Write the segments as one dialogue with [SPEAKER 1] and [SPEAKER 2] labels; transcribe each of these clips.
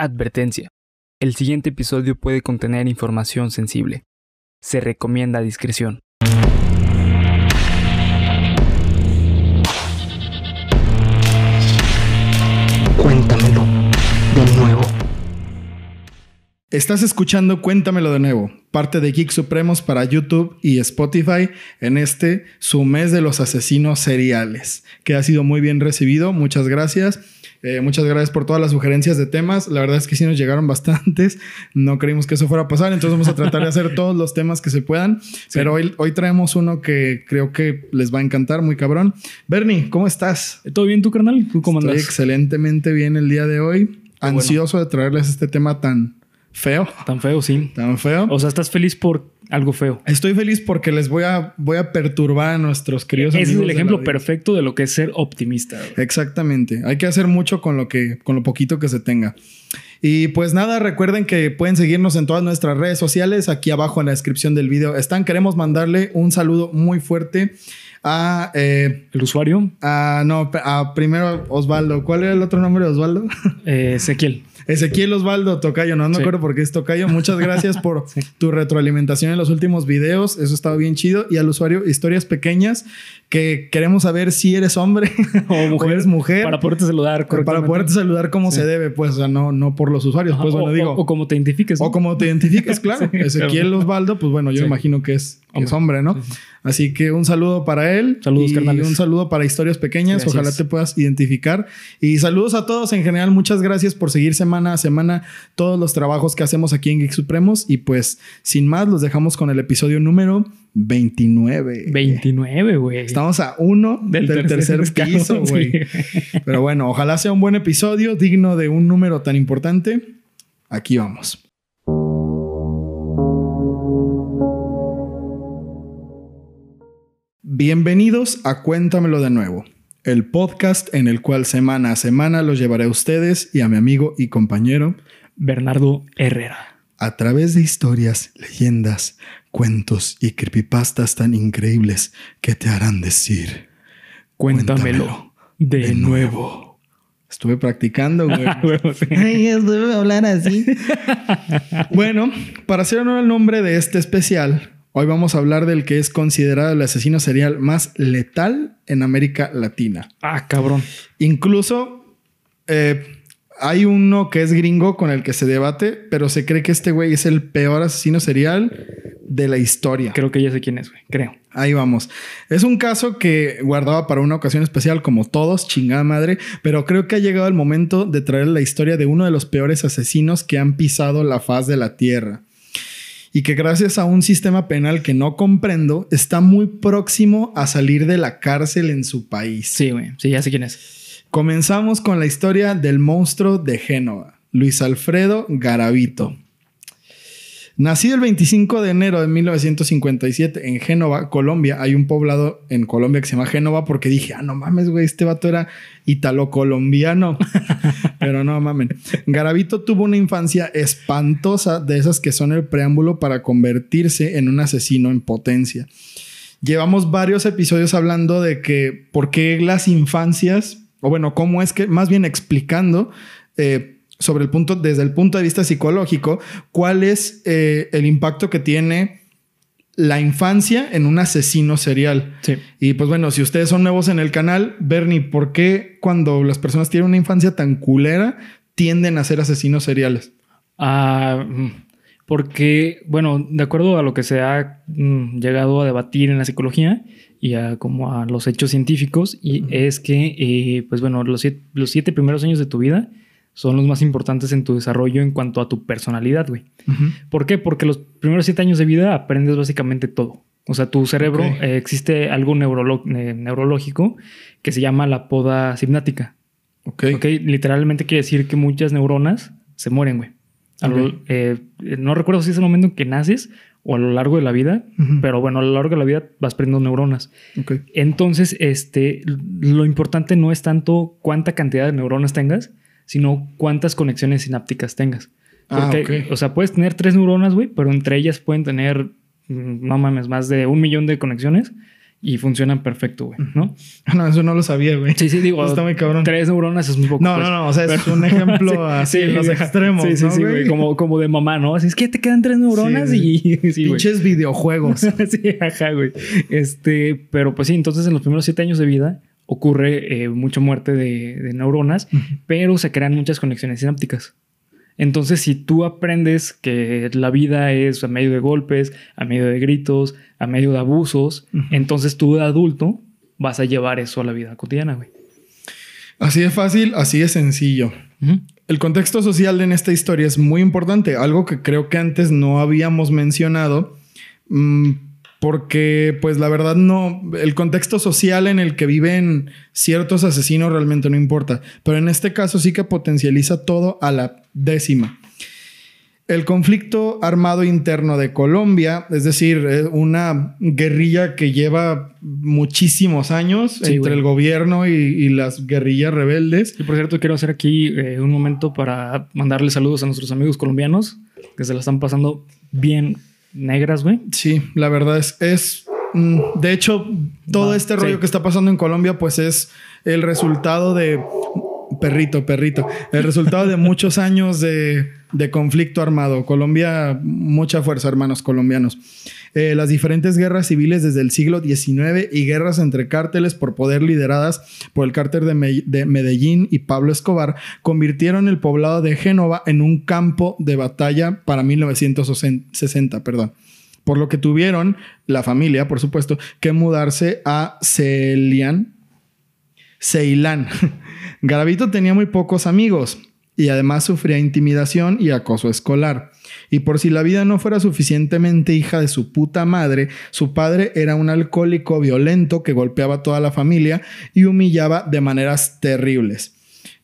[SPEAKER 1] Advertencia. El siguiente episodio puede contener información sensible. Se recomienda discreción.
[SPEAKER 2] Cuéntamelo de nuevo.
[SPEAKER 3] Estás escuchando Cuéntamelo de nuevo, parte de Geek Supremos para YouTube y Spotify en este su mes de los asesinos seriales, que ha sido muy bien recibido. Muchas gracias. Eh, muchas gracias por todas las sugerencias de temas. La verdad es que sí nos llegaron bastantes. No creímos que eso fuera a pasar, entonces vamos a tratar de hacer todos los temas que se puedan. Pero hoy, hoy traemos uno que creo que les va a encantar, muy cabrón. Bernie, ¿cómo estás?
[SPEAKER 1] ¿Todo bien tú, carnal? ¿Tú cómo
[SPEAKER 3] Estoy
[SPEAKER 1] andas?
[SPEAKER 3] excelentemente bien el día de hoy. Ansioso de traerles este tema tan feo,
[SPEAKER 1] Tan feo, sí.
[SPEAKER 3] tan feo.
[SPEAKER 1] O sea, estás feliz por algo feo.
[SPEAKER 3] Estoy feliz porque les voy a, voy a perturbar a nuestros queridos
[SPEAKER 1] Ese es
[SPEAKER 3] amigos
[SPEAKER 1] el
[SPEAKER 3] de la
[SPEAKER 1] ejemplo perfecto de lo que es ser optimista. güey.
[SPEAKER 3] Exactamente. Hay que hacer mucho con lo que, con lo poquito que se tenga. Y pues nada, recuerden que pueden seguirnos en todas nuestras redes sociales. Aquí abajo en la descripción del video están. Queremos mandarle un saludo muy fuerte a, eh,
[SPEAKER 1] El usuario,
[SPEAKER 3] a no, a primero Osvaldo. ¿Cuál era el otro nombre de Osvaldo?
[SPEAKER 1] eh, Ezequiel.
[SPEAKER 3] Ezequiel Osvaldo Tocayo, no, no me acuerdo por qué es Tocayo. Muchas gracias por
[SPEAKER 1] Sí.
[SPEAKER 3] tu retroalimentación en los últimos videos. Eso estaba bien chido. Y al usuario, historias pequeñas que queremos saber si eres hombre
[SPEAKER 1] O mujer.
[SPEAKER 3] eres mujer.
[SPEAKER 1] Para poderte saludar
[SPEAKER 3] para poderte saludar como
[SPEAKER 1] Sí.
[SPEAKER 3] se debe, pues, o sea, no, no por los usuarios,
[SPEAKER 1] Ajá,
[SPEAKER 3] pues,
[SPEAKER 1] o,
[SPEAKER 3] bueno, digo.
[SPEAKER 1] o, o como te identifiques. ¿no?
[SPEAKER 3] O como te identifiques, claro.
[SPEAKER 1] Sí,
[SPEAKER 3] Ezequiel
[SPEAKER 1] claro.
[SPEAKER 3] Osvaldo, pues bueno, yo
[SPEAKER 1] Sí.
[SPEAKER 3] imagino que es que es hombre, ¿no?
[SPEAKER 1] Sí, sí.
[SPEAKER 3] Así que un saludo para él.
[SPEAKER 1] Saludos,
[SPEAKER 3] y
[SPEAKER 1] carnales.
[SPEAKER 3] un saludo para historias pequeñas.
[SPEAKER 1] Gracias.
[SPEAKER 3] Ojalá te puedas identificar. Y saludos a todos en general. Muchas gracias por seguir semana a semana todos los trabajos que hacemos aquí en Geek Supremos. Y pues, sin más, los dejamos con el episodio número 29.
[SPEAKER 1] 29, güey.
[SPEAKER 3] Estamos a uno del, tercer,
[SPEAKER 1] escalón,
[SPEAKER 3] piso,
[SPEAKER 1] sí.
[SPEAKER 3] güey. Pero bueno, ojalá sea un buen episodio, digno de un número tan importante. Aquí vamos. Bienvenidos a Cuéntamelo de nuevo, el podcast en el cual semana a semana los llevaré a ustedes y a mi amigo y compañero
[SPEAKER 1] Bernardo Herrera.
[SPEAKER 3] a través de historias, leyendas, cuentos y creepypastas tan increíbles que te harán decir
[SPEAKER 1] Cuéntamelo, de,
[SPEAKER 3] de nuevo. Estuve practicando, güey. Ay, debe hablar así. bueno, para hacer honor al nombre de este especial, hoy vamos a hablar del que es considerado el asesino serial más letal en América Latina.
[SPEAKER 1] Ah, cabrón.
[SPEAKER 3] Incluso eh, hay uno que es gringo con el que se debate, pero se cree que este güey es el peor asesino serial de la historia.
[SPEAKER 1] Creo que ya sé quién es, güey. Creo.
[SPEAKER 3] Ahí vamos. Es un caso que guardaba para una ocasión especial, como todos, chingada madre, pero creo que ha llegado el momento de traer la historia de uno de los peores asesinos que han pisado la faz de la tierra. Y que gracias a un sistema penal que no comprendo, está muy próximo a salir de la cárcel en su país.
[SPEAKER 1] Sí, güey. Sí, ya sé quién es.
[SPEAKER 3] Comenzamos con la historia del monstruo de Génova, Luis Alfredo Garavito. Nacido el 25 de enero de 1957 en Génova, Colombia. Hay un poblado en Colombia que se llama Génova porque dije, ah, no mames, güey, este vato era italo-colombiano. Pero no mamen. Garavito tuvo una infancia espantosa de esas que son el preámbulo para convertirse en un asesino en potencia. Llevamos varios episodios hablando de que por qué las infancias, o bueno, cómo es que, más bien explicando eh, sobre el punto, desde el punto de vista psicológico, cuál es eh, el impacto que tiene la infancia en un asesino serial.
[SPEAKER 1] Sí.
[SPEAKER 3] Y pues bueno, si ustedes son nuevos en el canal, Bernie, ¿por qué cuando las personas tienen una infancia tan culera tienden a ser asesinos seriales?
[SPEAKER 1] Ah, mm, porque, bueno, de acuerdo a lo que se ha mm, llegado a debatir en la psicología y a como a los hechos científicos, y es que, eh, pues bueno, los siete, los siete primeros años de tu vida son los más importantes en tu desarrollo en cuanto a tu personalidad, güey. ¿Por qué? Porque los primeros siete años de vida aprendes básicamente todo. O sea, tu cerebro, eh, existe algo eh, neurológico que se llama la poda simnática.
[SPEAKER 3] Ok.
[SPEAKER 1] Ok, literalmente quiere decir que muchas neuronas se mueren, güey. Lo- eh, no recuerdo si es el momento en que naces o a lo largo de la vida, pero bueno, a lo largo de la vida vas perdiendo neuronas.
[SPEAKER 3] Ok.
[SPEAKER 1] Entonces, este, lo importante no es tanto cuánta cantidad de neuronas tengas, sino cuántas conexiones sinápticas tengas.
[SPEAKER 3] Ah,
[SPEAKER 1] Porque,
[SPEAKER 3] ok.
[SPEAKER 1] o sea, puedes tener tres neuronas, güey, pero entre ellas pueden tener, mm, no mames, más de un millón de conexiones y funcionan perfecto, güey, ¿no?
[SPEAKER 3] No, eso no lo sabía, güey.
[SPEAKER 1] Sí, sí, digo.
[SPEAKER 3] Está muy cabrón.
[SPEAKER 1] Tres neuronas es muy poco.
[SPEAKER 3] No,
[SPEAKER 1] pues.
[SPEAKER 3] no, no. O sea, es un ejemplo así en los
[SPEAKER 1] sí,
[SPEAKER 3] extremos.
[SPEAKER 1] Sí, sí,
[SPEAKER 3] ¿no,
[SPEAKER 1] sí, güey. Como, como de mamá, ¿no? Así es que te quedan tres neuronas
[SPEAKER 3] Sí,
[SPEAKER 1] y. Sí.
[SPEAKER 3] Pinches videojuegos.
[SPEAKER 1] sí, ajá, güey. Este, pero pues sí, entonces en los primeros siete años de vida ocurre eh, mucha muerte de, de neuronas, pero se crean muchas conexiones sinápticas. Entonces, si tú aprendes que la vida es a medio de golpes, a medio de gritos, a medio de abusos, entonces tú de adulto vas a llevar eso a la vida cotidiana, güey.
[SPEAKER 3] Así de fácil, así de sencillo. El contexto social en esta historia es muy importante, algo que creo que antes no habíamos mencionado, mm, porque pues la verdad no, el contexto social en el que viven ciertos asesinos realmente no importa, pero en este caso sí que potencializa todo a la décima. El conflicto armado interno de Colombia, es decir, eh, una guerrilla que lleva muchísimos años
[SPEAKER 1] Sí,
[SPEAKER 3] entre el gobierno y, y las guerrillas rebeldes.
[SPEAKER 1] Y por cierto, quiero hacer aquí eh, un momento para mandarle saludos a nuestros amigos colombianos que se la están pasando bien negras, güey.
[SPEAKER 3] Sí, la verdad es, es mm, de hecho, todo este rollo
[SPEAKER 1] sí.
[SPEAKER 3] que está pasando en Colombia, pues es el resultado de perrito, perrito, el resultado de muchos años de, conflicto armado. Colombia, mucha fuerza, hermanos colombianos. Eh, las diferentes guerras civiles desde el siglo XIX y guerras entre cárteles por poder lideradas por el cártel de, Me- de Medellín y Pablo Escobar convirtieron el poblado de Génova en un campo de batalla para 1960, perdón. Por lo que tuvieron la familia, por supuesto, que mudarse a Celian, Ceilán. Garavito tenía muy pocos amigos y además sufría intimidación y acoso escolar. Y por si la vida no fuera suficientemente hija de su puta madre, su padre era un alcohólico violento que golpeaba a toda la familia y humillaba de maneras terribles.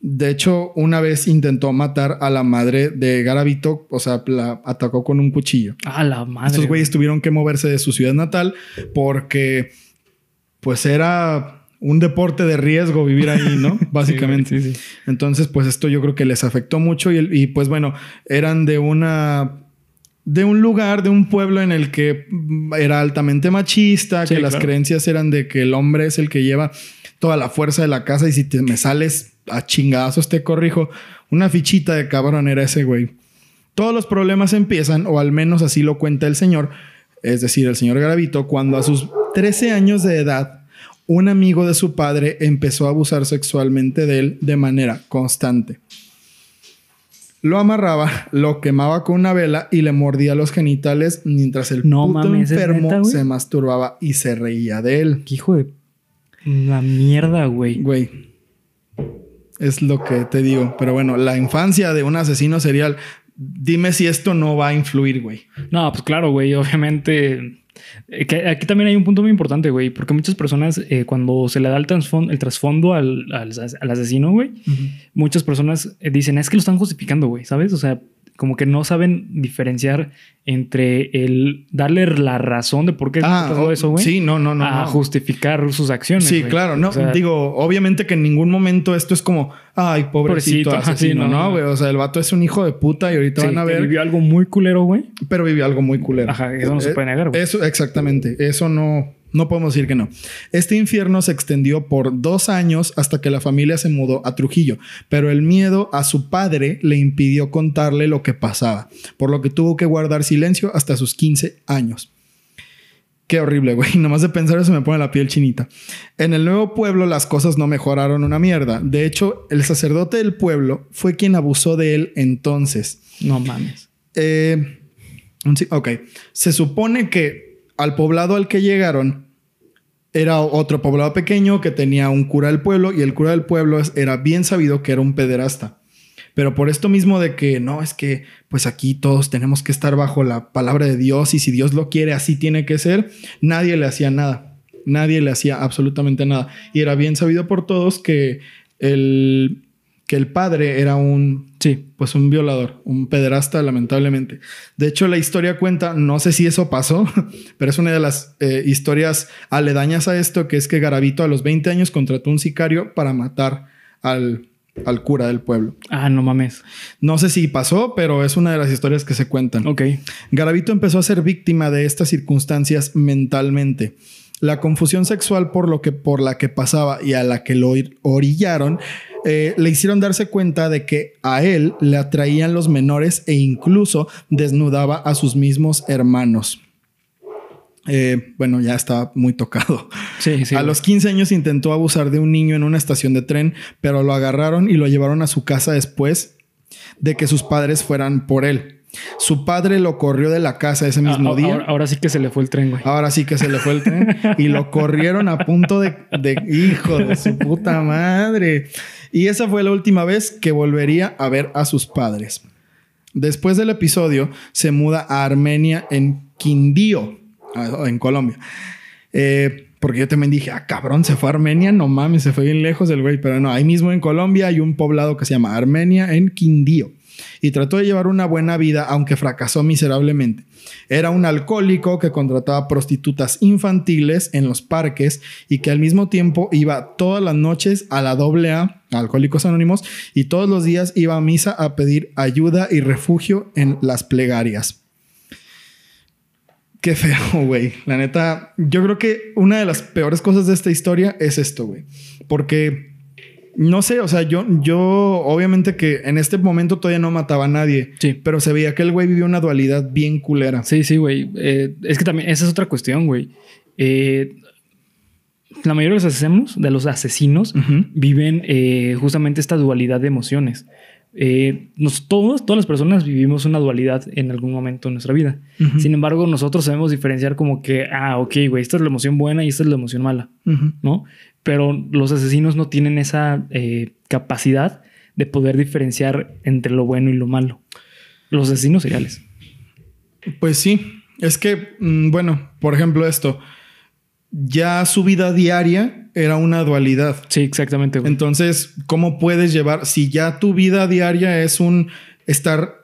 [SPEAKER 3] De hecho, una vez intentó matar a la madre de Garavito, o sea, la atacó con un cuchillo.
[SPEAKER 1] Ah, la madre.
[SPEAKER 3] Estos
[SPEAKER 1] güey.
[SPEAKER 3] güeyes tuvieron que moverse de su ciudad natal porque, pues, era un deporte de riesgo vivir ahí, ¿no? Básicamente.
[SPEAKER 1] Sí, sí, sí.
[SPEAKER 3] Entonces, pues, esto yo creo que les afectó mucho y, y, pues, bueno, eran de una. De un lugar, de un pueblo en el que mm, era altamente machista, que las
[SPEAKER 1] claro.
[SPEAKER 3] creencias eran de que el hombre es el que lleva toda la fuerza de la casa y si te me sales a chingadazos te corrijo. Una fichita de cabrón era ese güey. Todos los problemas empiezan, o al menos así lo cuenta el señor, es decir, el señor Garavito, cuando a sus 13 años de edad, un amigo de su padre empezó a abusar sexualmente de él de manera constante. Lo amarraba, lo quemaba con una vela y le mordía los genitales mientras el
[SPEAKER 1] No
[SPEAKER 3] puto
[SPEAKER 1] mames, ¿es
[SPEAKER 3] enfermo
[SPEAKER 1] neta,
[SPEAKER 3] se masturbaba y se reía de él.
[SPEAKER 1] Qué hijo de la mierda, güey.
[SPEAKER 3] Güey, es lo que te digo. Pero bueno, la infancia de un asesino serial, dime si esto no va a influir, güey.
[SPEAKER 1] No, pues claro, güey. Obviamente. eh, que aquí también hay un punto muy importante, güey. Porque muchas personas, eh, cuando se le da el, trasfon- el trasfondo al, al, al asesino, güey, muchas personas eh, dicen, es que lo están justificando, güey, ¿sabes? O sea, como que no saben diferenciar entre el darle la razón de por qué pasó
[SPEAKER 3] oh,
[SPEAKER 1] eso, güey.
[SPEAKER 3] Sí, no, no, no.
[SPEAKER 1] a
[SPEAKER 3] no.
[SPEAKER 1] justificar sus acciones.
[SPEAKER 3] Sí, claro, no,
[SPEAKER 1] O sea,
[SPEAKER 3] digo, obviamente que en ningún momento esto es como, ay, pobrecito,
[SPEAKER 1] Pobrecito,
[SPEAKER 3] asesino,
[SPEAKER 1] sí, no,
[SPEAKER 3] güey, o sea, el vato es un hijo de puta y ahorita
[SPEAKER 1] sí,
[SPEAKER 3] van a ver,
[SPEAKER 1] vivió algo muy culero, güey.
[SPEAKER 3] pero vivió algo muy culero.
[SPEAKER 1] Ajá, eso no se
[SPEAKER 3] Eh,
[SPEAKER 1] puede negar, güey.
[SPEAKER 3] Eso, exactamente, eso no, no podemos decir que no. Este infierno se extendió por dos años hasta que la familia se mudó a Trujillo, pero el miedo a su padre le impidió contarle lo que pasaba, por lo que tuvo que guardar silencio hasta sus 15 años. Qué horrible, güey. Nomás de pensar eso me pone la piel chinita. En el nuevo pueblo las cosas no mejoraron una mierda. De hecho, el sacerdote del pueblo fue quien abusó de él entonces.
[SPEAKER 1] No mames.
[SPEAKER 3] Eh, ok. Se supone que al poblado al que llegaron era otro poblado pequeño que tenía un cura del pueblo y el cura del pueblo era bien sabido que era un pederasta. Pero por esto mismo de que no, es que pues aquí todos tenemos que estar bajo la palabra de Dios y si Dios lo quiere así tiene que ser, nadie le hacía nada. Nadie le hacía absolutamente nada. Y era bien sabido por todos que el, que el padre era un
[SPEAKER 1] Sí.
[SPEAKER 3] pues un violador, un pederasta, lamentablemente. De hecho, la historia cuenta, no sé si eso pasó, pero es una de las eh, historias aledañas a esto, que es que Garavito a los 20 años contrató un sicario para matar al, al cura del pueblo.
[SPEAKER 1] Ah, no mames.
[SPEAKER 3] No sé si pasó, pero es una de las historias que se cuentan.
[SPEAKER 1] Ok.
[SPEAKER 3] Garavito empezó a ser víctima de estas circunstancias mentalmente. La confusión sexual por, lo que, por la que pasaba y a la que lo orillaron eh, le hicieron darse cuenta de que a él le atraían los menores e incluso desnudaba a sus mismos hermanos. Eh, bueno, ya estaba muy tocado.
[SPEAKER 1] Sí, sí.
[SPEAKER 3] a los 15 años intentó abusar de un niño en una estación de tren, pero lo agarraron y lo llevaron a su casa después de que sus padres fueran por él. Su padre lo corrió de la casa ese mismo
[SPEAKER 1] Ah,
[SPEAKER 3] día.
[SPEAKER 1] Ahora, ahora sí que se le fue el tren, güey.
[SPEAKER 3] Ahora sí que se le fue el tren y lo corrieron a punto de, de hijo de su puta madre. Y esa fue la última vez que volvería a ver a sus padres. Después del episodio, se muda a Armenia en Quindío, en Colombia. Eh, porque yo también dije, ah, cabrón, se fue a Armenia, no mames, se fue bien lejos el güey. Pero no, ahí mismo en Colombia hay un poblado que se llama Armenia en Quindío. Y trató de llevar una buena vida, aunque fracasó miserablemente. Era un alcohólico que contrataba prostitutas infantiles en los parques y que al mismo tiempo iba todas las noches a la AA, a Alcohólicos Anónimos, y todos los días iba a misa a pedir ayuda y refugio en las plegarias. Qué feo, güey. La neta, yo creo que una de las peores cosas de esta historia es esto, güey. Porque, no sé, o sea, yo, yo obviamente que en este momento todavía no mataba a nadie.
[SPEAKER 1] Sí.
[SPEAKER 3] Pero se veía que el güey vivió una dualidad bien culera.
[SPEAKER 1] Sí, sí, güey. Eh, es que también esa es otra cuestión, güey. Eh, la mayoría de los asesinos, de los asesinos, viven eh, justamente esta dualidad de emociones. Eh, nos, todos, todas las personas vivimos una dualidad en algún momento de nuestra vida. Sin embargo, nosotros sabemos diferenciar como que, ah, ok, güey, esta es la emoción buena y esta es la emoción mala. ¿no? Pero los asesinos no tienen esa eh, capacidad de poder diferenciar entre lo bueno y lo malo. Los asesinos seriales.
[SPEAKER 3] Pues sí, es que, mm, bueno, por ejemplo esto, ya su vida diaria era una dualidad.
[SPEAKER 1] Sí, exactamente, güey.
[SPEAKER 3] Entonces, ¿cómo puedes llevar, si ya tu vida diaria es un estar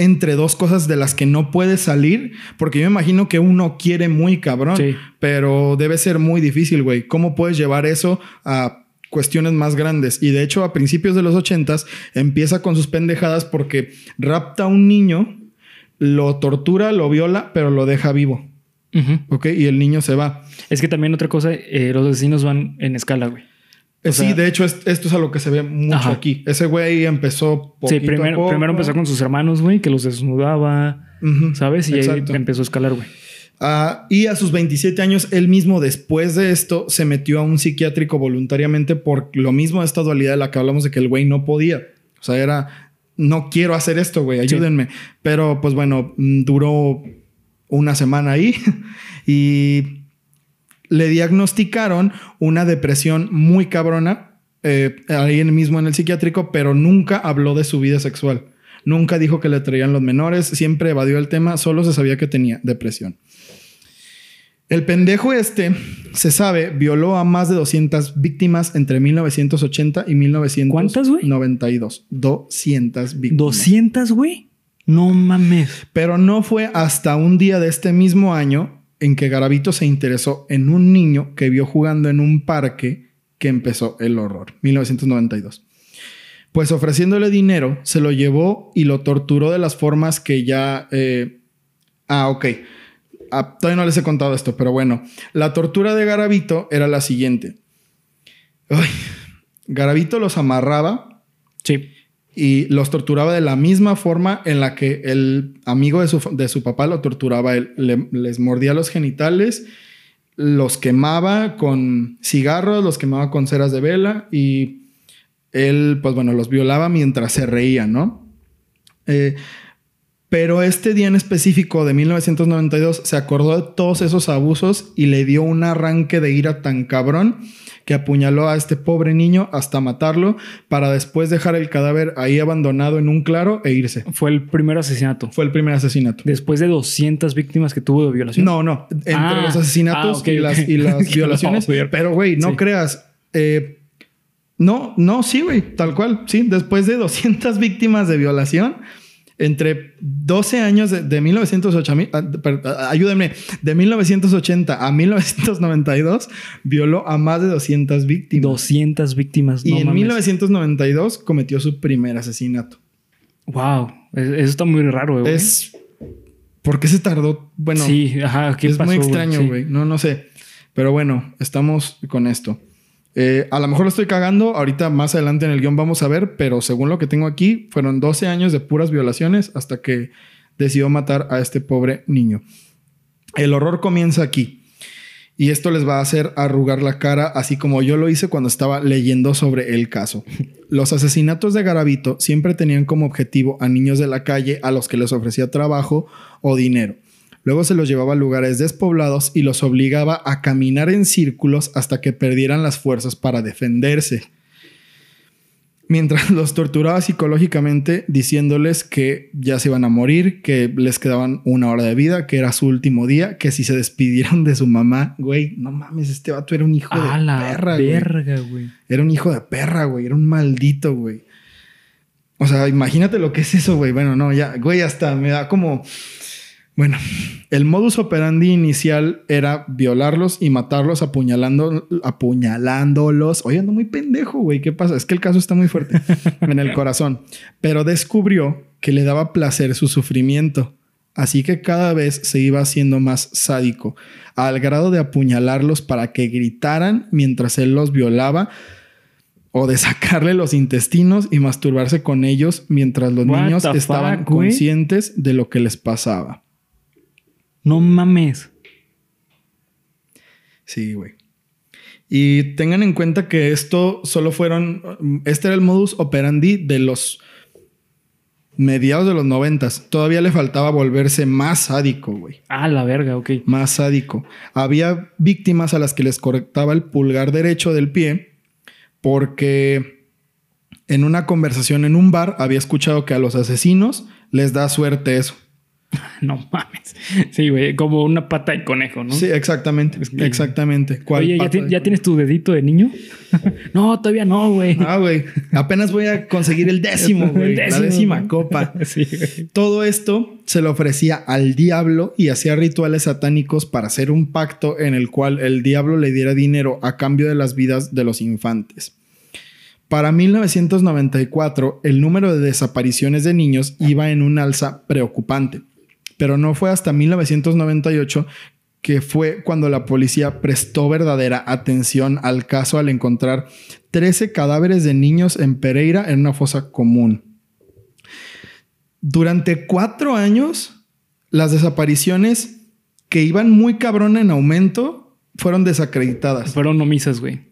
[SPEAKER 3] entre dos cosas de las que no puedes salir? Porque yo me imagino que uno quiere muy cabrón,
[SPEAKER 1] Sí.
[SPEAKER 3] pero debe ser muy difícil, güey. ¿Cómo puedes llevar eso a cuestiones más grandes? Y de hecho, a principios de los ochentas empieza con sus pendejadas porque rapta a un niño, lo tortura, lo viola, pero lo deja vivo. ¿Ok? Y el niño se va.
[SPEAKER 1] Es que también otra cosa, eh, los asesinos van en escala, güey. O
[SPEAKER 3] sí,
[SPEAKER 1] sea-
[SPEAKER 3] de hecho, es- esto es a lo que se ve mucho
[SPEAKER 1] Ajá.
[SPEAKER 3] aquí. Ese güey empezó
[SPEAKER 1] Sí,
[SPEAKER 3] poquito a
[SPEAKER 1] primero,
[SPEAKER 3] poco.
[SPEAKER 1] primero empezó con sus hermanos, güey, que los desnudaba, ¿sabes? Y
[SPEAKER 3] exacto.
[SPEAKER 1] ahí empezó a escalar, güey.
[SPEAKER 3] Ah, y a sus 27 años, él mismo, después de esto, se metió a un psiquiátrico voluntariamente por lo mismo de esta dualidad de la que hablamos de que el güey no podía. O sea, era, no quiero hacer esto, güey, ayúdenme. Pero pues bueno, mm, duró una semana ahí y le diagnosticaron una depresión muy cabrona eh, ahí mismo en el psiquiátrico, pero nunca habló de su vida sexual. Nunca dijo que le traían los menores, siempre evadió el tema, solo se sabía que tenía depresión. El pendejo este, se sabe, violó a más de 200 víctimas entre 1980 y 1992. 200 víctimas.
[SPEAKER 1] 200, güey. No mames.
[SPEAKER 3] Pero no fue hasta un día de este mismo año en que Garavito se interesó en un niño que vio jugando en un parque que empezó el horror. 1992. Pues ofreciéndole dinero, se lo llevó y lo torturó de las formas que ya... eh, Ah, ok. Ah, todavía no les he contado esto, pero bueno. La tortura de Garavito era la siguiente. Garavito los amarraba
[SPEAKER 1] Sí.
[SPEAKER 3] Y los torturaba de la misma forma en la que el amigo de su, de su papá lo torturaba. Él le- les mordía los genitales, los quemaba con cigarros, los quemaba con ceras de vela y él, pues bueno, los violaba mientras se reía, ¿no? Eh, pero este día en específico de 1992 se acordó de todos esos abusos y le dio un arranque de ira tan cabrón que apuñaló a este pobre niño hasta matarlo para después dejar el cadáver ahí abandonado en un claro e irse.
[SPEAKER 1] Fue el primer asesinato.
[SPEAKER 3] Fue el primer asesinato.
[SPEAKER 1] Después de 200 víctimas que tuvo de violación.
[SPEAKER 3] No, no. Entre
[SPEAKER 1] Ah.
[SPEAKER 3] los asesinatos
[SPEAKER 1] Ah,
[SPEAKER 3] y, las,
[SPEAKER 1] ok.
[SPEAKER 3] y las
[SPEAKER 1] No,
[SPEAKER 3] violaciones.
[SPEAKER 1] güey.
[SPEAKER 3] pero, güey, no
[SPEAKER 1] Sí.
[SPEAKER 3] creas. eh, no, no, sí, güey. Tal cual. Sí, después de 200 víctimas de violación, entre 12 años de, de 1908, a mí- ah, per- ah, ayúdenme, de 1980 a 1992, violó a más de 200 víctimas.
[SPEAKER 1] 200 víctimas.
[SPEAKER 3] y
[SPEAKER 1] no
[SPEAKER 3] en
[SPEAKER 1] mames.
[SPEAKER 3] 1992 cometió su primer asesinato.
[SPEAKER 1] Wow. Es- Eso está muy raro, güey.
[SPEAKER 3] Es ¿Por qué se tardó? Bueno,
[SPEAKER 1] sí, ajá, ¿qué
[SPEAKER 3] es
[SPEAKER 1] pasó,
[SPEAKER 3] muy extraño,
[SPEAKER 1] Sí.
[SPEAKER 3] güey. No, no sé. Pero bueno, estamos con esto. Eh, a lo mejor lo estoy cagando. Ahorita más adelante en el guion vamos a ver. Pero según lo que tengo aquí, fueron 12 años de puras violaciones hasta que decidió matar a este pobre niño. El horror comienza aquí. Y esto les va a hacer arrugar la cara, así como yo lo hice cuando estaba leyendo sobre el caso. Los asesinatos de Garavito siempre tenían como objetivo a niños de la calle a los que les ofrecía trabajo o dinero. Luego se los llevaba a lugares despoblados y los obligaba a caminar en círculos hasta que perdieran las fuerzas para defenderse. Mientras los torturaba psicológicamente diciéndoles que ya se iban a morir, que les quedaban una hora de vida, que era su último día, que si se despidieron de su mamá, güey, no mames, este vato era un hijo
[SPEAKER 1] A
[SPEAKER 3] de
[SPEAKER 1] la
[SPEAKER 3] perra, güey.
[SPEAKER 1] verga, güey.
[SPEAKER 3] Era un hijo de perra, güey. Era un maldito, güey. O sea, imagínate lo que es eso, güey. Bueno, no, ya, güey, hasta me da como. Bueno, el modus operandi inicial era violarlos y matarlos apuñalando, apuñalándolos. Oye, ando muy pendejo, güey. ¿Qué pasa? Es que el caso está muy fuerte en el corazón. Pero descubrió que le daba placer su sufrimiento. Así que cada vez se iba haciendo más sádico, al grado de apuñalarlos para que gritaran mientras él los violaba o de sacarle los intestinos y masturbarse con ellos mientras los
[SPEAKER 1] What
[SPEAKER 3] niños estaban
[SPEAKER 1] fuck,
[SPEAKER 3] conscientes de lo que les pasaba.
[SPEAKER 1] No mames.
[SPEAKER 3] Sí, güey. Y tengan en cuenta que esto solo fueron. Este era el modus operandi de los mediados de los noventas. Todavía le faltaba volverse más sádico, güey.
[SPEAKER 1] A la verga, ok.
[SPEAKER 3] Más sádico. Había víctimas a las que les cortaba el pulgar derecho del pie porque en una conversación en un bar había escuchado que a los asesinos les da suerte eso.
[SPEAKER 1] No mames. Sí, güey, como una pata de conejo, ¿no?
[SPEAKER 3] Sí, exactamente.
[SPEAKER 1] Es que-
[SPEAKER 3] Exactamente. ¿Cuál
[SPEAKER 1] Oye, ¿ya, ti- tienes tu dedito de niño? no, todavía no, güey.
[SPEAKER 3] Ah, güey. Apenas voy a conseguir el décimo, güey. La décima copa.
[SPEAKER 1] Sí.
[SPEAKER 3] Todo esto se le ofrecía al diablo y hacía rituales satánicos para hacer un pacto en el cual el diablo le diera dinero a cambio de las vidas de los infantes. Para 1994, el número de desapariciones de niños iba en un alza preocupante, pero no fue hasta 1998 que fue cuando la policía prestó verdadera atención al caso al encontrar 13 cadáveres de niños en Pereira en una fosa común. Durante cuatro años, las desapariciones que iban muy cabrón en aumento fueron desacreditadas.
[SPEAKER 1] Fueron omisas, güey.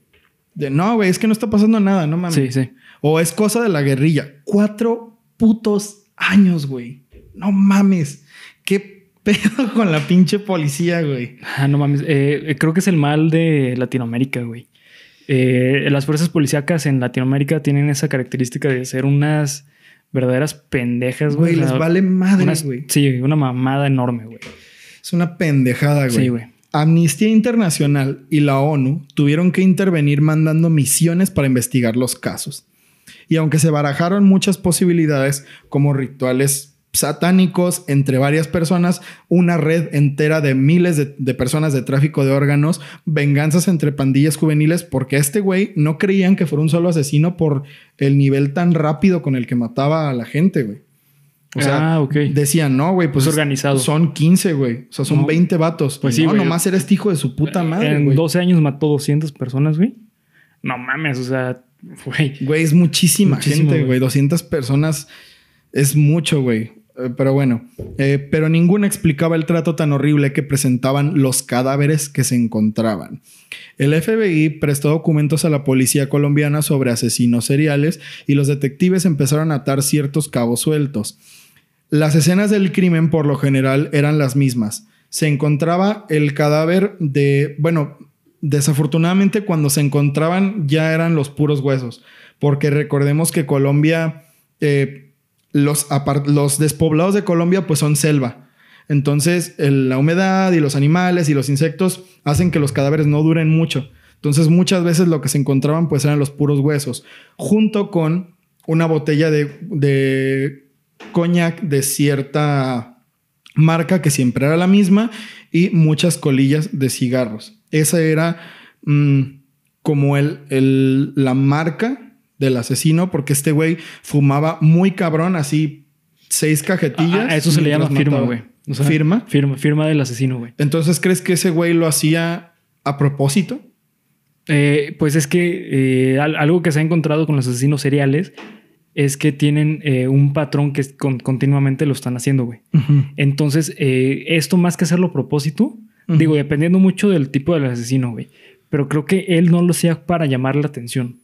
[SPEAKER 3] De no, güey, es que no está pasando nada, no mames.
[SPEAKER 1] Sí, sí.
[SPEAKER 3] O es cosa de la guerrilla. Cuatro putos años, güey. No mames. ¿Qué pedo con la pinche policía, güey?
[SPEAKER 1] Ah, no mames. Eh, eh, creo que es el mal de Latinoamérica, güey. Eh, las fuerzas policíacas en Latinoamérica tienen esa característica de ser unas verdaderas pendejas, güey.
[SPEAKER 3] Güey, les vale madre, güey.
[SPEAKER 1] Sí, una mamada enorme, güey.
[SPEAKER 3] Es una pendejada, güey.
[SPEAKER 1] Sí, güey.
[SPEAKER 3] Amnistía Internacional y la ONU tuvieron que intervenir mandando misiones para investigar los casos. Y aunque se barajaron muchas posibilidades como rituales satánicos entre varias personas, una red entera de miles de, de personas de tráfico de órganos, venganzas entre pandillas juveniles, porque este güey no creían que fuera un solo asesino por el nivel tan rápido con el que mataba a la gente, güey. O sea,
[SPEAKER 1] Ah,
[SPEAKER 3] decían, no, güey, pues
[SPEAKER 1] Es organizado.
[SPEAKER 3] Son 15, güey. O sea, son
[SPEAKER 1] No.
[SPEAKER 3] 20 vatos.
[SPEAKER 1] Pues sí,
[SPEAKER 3] no, nomás era este hijo de su puta madre,
[SPEAKER 1] en
[SPEAKER 3] güey.
[SPEAKER 1] 12 años mató 200 personas, güey. No mames, o sea, güey.
[SPEAKER 3] Güey, es muchísima
[SPEAKER 1] Muchísimo,
[SPEAKER 3] gente,
[SPEAKER 1] güey.
[SPEAKER 3] güey. 200 personas es mucho, güey. Eh, Pero bueno, Eh, pero ninguna explicaba el trato tan horrible que presentaban los cadáveres que se encontraban. El FBI prestó documentos a la policía colombiana sobre asesinos seriales y los detectives empezaron a atar ciertos cabos sueltos. Las escenas del crimen por lo general eran las mismas. Se encontraba el cadáver de, bueno, desafortunadamente cuando se encontraban ya eran los puros huesos, porque recordemos que Colombia, eh, los, los despoblados de Colombia pues son selva. Entonces la humedad y los animales y los insectos hacen que los cadáveres no duren mucho. Entonces muchas veces lo que se encontraban pues eran los puros huesos, junto con una botella de, de coñac de cierta marca que siempre era la misma y muchas colillas de cigarros. Esa era mm, como el, el- la marca del asesino porque este güey fumaba muy cabrón, así seis cajetillas.
[SPEAKER 1] Ah, a eso se le llama firma, güey. O sea,
[SPEAKER 3] ¿Firma?
[SPEAKER 1] Firma, firma del asesino, güey.
[SPEAKER 3] Entonces, ¿crees que ese güey lo hacía a propósito?
[SPEAKER 1] Eh, pues es que eh, al- algo que se ha encontrado con los asesinos seriales es que tienen eh, un patrón que con- continuamente lo están haciendo, güey. Entonces, esto más que hacerlo a propósito, digo, dependiendo mucho del tipo del asesino, güey. Pero creo que él no lo hacía para llamar la atención.